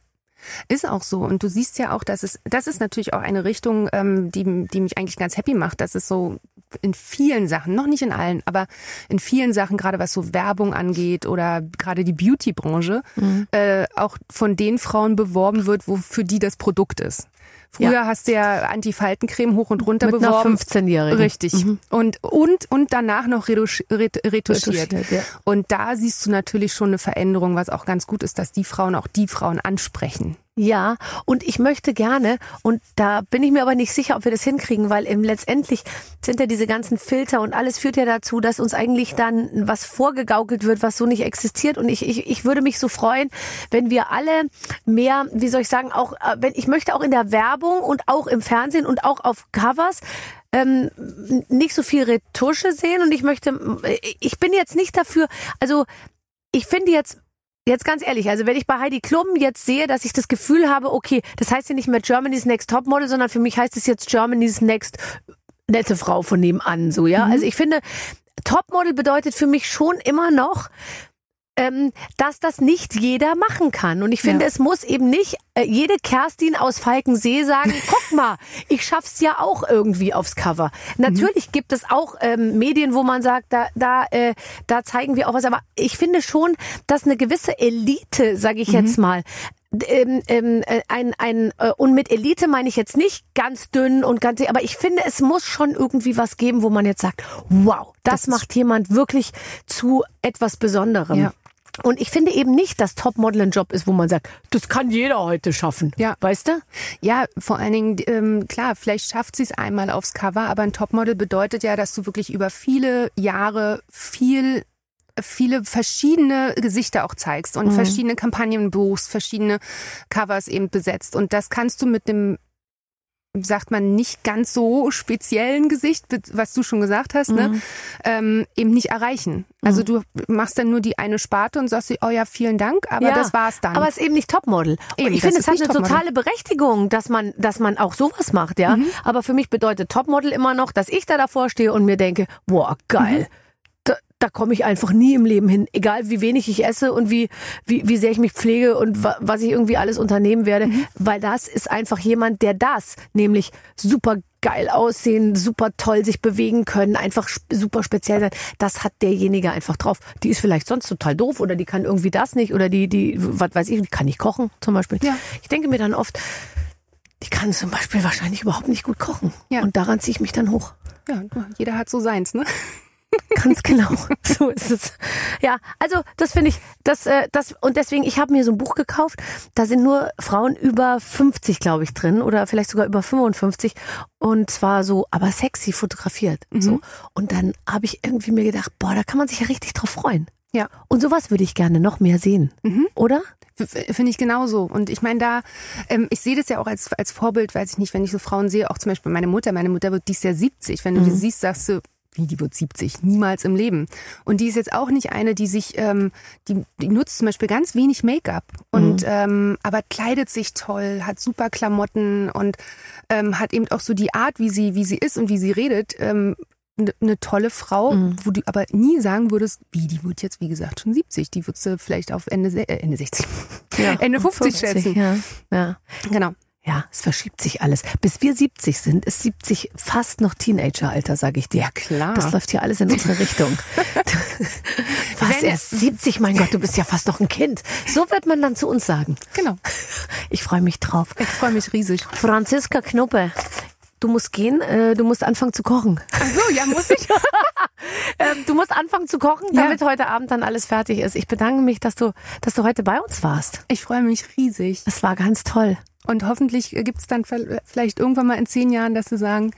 Ist auch so. Und du siehst ja auch, dass es, das ist natürlich auch eine Richtung, ähm, die, die mich eigentlich ganz happy macht, dass es so in vielen Sachen, noch nicht in allen, aber in vielen Sachen, gerade was so Werbung angeht oder gerade die Beauty-Branche, mhm. äh, auch von den Frauen beworben wird, wofür die das Produkt ist. Früher ja. hast du ja Antifaltencreme hoch und runter Mit beworben. 15-Jährigen. Richtig. Mhm. Und, und, und danach noch retuschiert. retuschiert ja. Und da siehst du natürlich schon eine Veränderung, was auch ganz gut ist, dass die Frauen auch die Frauen ansprechen. Ja, und ich möchte gerne, und da bin ich mir aber nicht sicher, ob wir das hinkriegen, weil im letztendlich sind ja diese ganzen Filter und alles führt ja dazu, dass uns eigentlich dann was vorgegaukelt wird, was so nicht existiert. Und ich, ich, ich würde mich so freuen, wenn wir alle mehr, wie soll ich sagen, auch, äh, wenn ich möchte auch in der Werbung und auch im Fernsehen und auch auf Covers ähm, nicht so viel Retusche sehen. Und ich möchte, ich bin jetzt nicht dafür, also ich finde jetzt jetzt ganz ehrlich, also wenn ich bei Heidi Klum jetzt sehe, dass ich das Gefühl habe, okay, das heißt ja nicht mehr Germany's Next Topmodel, sondern für mich heißt es jetzt Germany's Next nette Frau von nebenan, so, ja. Mhm. Also ich finde, Topmodel bedeutet für mich schon immer noch, ähm, dass das nicht jeder machen kann. Und ich finde, ja. es muss eben nicht äh, jede Kerstin aus Falkensee sagen, guck mal, ich schaff's ja auch irgendwie aufs Cover. Natürlich mhm. gibt es auch ähm, Medien, wo man sagt, da, da, äh, da zeigen wir auch was. Aber ich finde schon, dass eine gewisse Elite, sage ich mhm. jetzt mal, ähm, ähm, äh, ein, ein äh, und mit Elite meine ich jetzt nicht ganz dünn und ganz, aber ich finde, es muss schon irgendwie was geben, wo man jetzt sagt, wow, das, das macht jemand wirklich zu etwas Besonderem. Ja. Und ich finde eben nicht, dass Topmodel ein Job ist, wo man sagt, das kann jeder heute schaffen. Ja. Weißt du? Ja, vor allen Dingen, ähm, klar, vielleicht schafft sie es einmal aufs Cover, aber ein Topmodel bedeutet ja, dass du wirklich über viele Jahre viel viele verschiedene Gesichter auch zeigst und mhm. verschiedene Kampagnen buchst, verschiedene Covers eben besetzt. Und das kannst du mit dem sagt man, nicht ganz so speziellen Gesicht, was du schon gesagt hast, ne, mhm. ne, ähm, eben nicht erreichen. Also mhm. du machst dann nur die eine Sparte und sagst, oh ja, vielen Dank, aber ja, das war's dann. Aber es ist eben nicht Topmodel. Eben, ich finde, es hat eine Topmodel. totale Berechtigung, dass man, dass man auch sowas macht, ja. Mhm. Aber für mich bedeutet Topmodel immer noch, dass ich da davor stehe und mir denke, boah, geil. Da komme ich einfach nie im Leben hin. Egal wie wenig ich esse und wie, wie, wie sehr ich mich pflege und wa was ich irgendwie alles unternehmen werde. Mhm. Weil das ist einfach jemand, der das, nämlich super geil aussehen, super toll sich bewegen können, einfach super speziell sein. Das hat derjenige einfach drauf. Die ist vielleicht sonst total doof oder die kann irgendwie das nicht oder die, die, was weiß ich, die kann nicht kochen zum Beispiel. Ja. Ich denke mir dann oft, die kann zum Beispiel wahrscheinlich überhaupt nicht gut kochen. Ja. Und daran ziehe ich mich dann hoch. Ja, jeder hat so seins, ne? Ganz genau, so ist es. Ja, also das finde ich, das, äh, das und deswegen, ich habe mir so ein Buch gekauft. Da sind nur Frauen über 50, glaube ich, drin oder vielleicht sogar über 55 und zwar so, aber sexy fotografiert. Mhm. So und dann habe ich irgendwie mir gedacht, boah, da kann man sich ja richtig drauf freuen. Ja. Und sowas würde ich gerne noch mehr sehen, mhm. oder? Finde ich genauso. Und ich meine, da, ähm, ich sehe das ja auch als, als Vorbild, weiß ich nicht, wenn ich so Frauen sehe, auch zum Beispiel meine Mutter. Meine Mutter wird dies Jahr 70. Wenn du mhm. die siehst, sagst du, wie, die wird 70, niemals im Leben. Und die ist jetzt auch nicht eine, die sich, ähm, die, die nutzt zum Beispiel ganz wenig Make-up und mhm. ähm, aber kleidet sich toll, hat super Klamotten und ähm, hat eben auch so die Art, wie sie, wie sie ist und wie sie redet, ähm, eine ne tolle Frau, mhm. wo du aber nie sagen würdest, wie, die wird jetzt, wie gesagt, schon 70. Die würdest du vielleicht auf Ende, äh, Ende 60, ja, Ende 50, 50 schätzen. Ja. ja. Genau. Ja, es verschiebt sich alles. Bis wir 70 sind, ist 70 fast noch Teenageralter, sage ich dir. Ja, klar. Das läuft hier alles in unsere Richtung. Was, erst 70? Mein Gott, du bist ja fast noch ein Kind. So wird man dann zu uns sagen. Genau. Ich freue mich drauf. Ich freue mich riesig. Franziska Knuppe, du musst gehen, äh, du musst anfangen zu kochen. Ach so, ja, muss ich. ähm, du musst anfangen zu kochen, damit ja. heute Abend dann alles fertig ist. Ich bedanke mich, dass du, dass du heute bei uns warst. Ich freue mich riesig. Das war ganz toll. Und hoffentlich gibt es dann vielleicht irgendwann mal in zehn Jahren, dass sie sagen,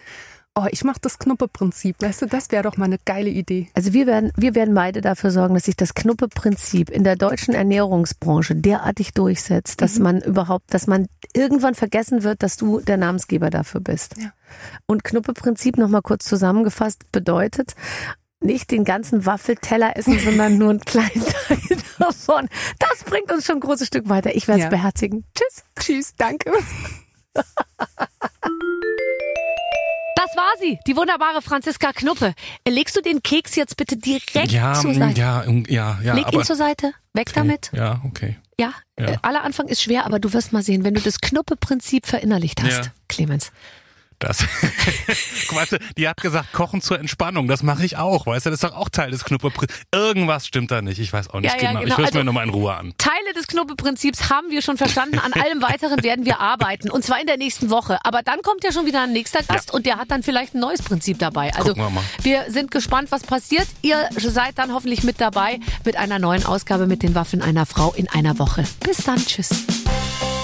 oh, ich mache das Knuppe-Prinzip. Weißt du, das wäre doch mal eine geile Idee. Also wir werden, wir werden beide dafür sorgen, dass sich das Knuppe-Prinzip in der deutschen Ernährungsbranche derartig durchsetzt, dass mhm. man überhaupt, dass man irgendwann vergessen wird, dass du der Namensgeber dafür bist. Ja. Und Knuppe-Prinzip nochmal kurz zusammengefasst bedeutet, nicht den ganzen Waffelteller essen, sondern nur einen kleinen Teil davon. Das bringt uns schon ein großes Stück weiter. Ich werde es ja. beherzigen. Tschüss. Tschüss, danke. Das war sie, die wunderbare Franziska Knuppe. Legst du den Keks jetzt bitte direkt ja, zur Seite? Ja, ja, ja. Leg ihn zur Seite. Weg okay. damit. Ja, okay. Ja, ja. Äh, aller Anfang ist schwer, aber du wirst mal sehen, wenn du das Knuppe-Prinzip verinnerlicht hast, ja. Clemens, das. weißt du, die hat gesagt, kochen zur Entspannung. Das mache ich auch. Weißt du, das ist doch auch Teil des Knuppeprinzips. Irgendwas stimmt da nicht. Ich weiß auch nicht ja, ja, genau. Ich höre es also, mir nochmal in Ruhe an. Teile des Knuppeprinzips haben wir schon verstanden. An allem weiteren werden wir arbeiten. Und zwar in der nächsten Woche. Aber dann kommt ja schon wieder ein nächster Gast ja. und der hat dann vielleicht ein neues Prinzip dabei. Also wir, wir sind gespannt, was passiert. Ihr seid dann hoffentlich mit dabei mit einer neuen Ausgabe mit den Waffen einer Frau in einer Woche. Bis dann. Tschüss.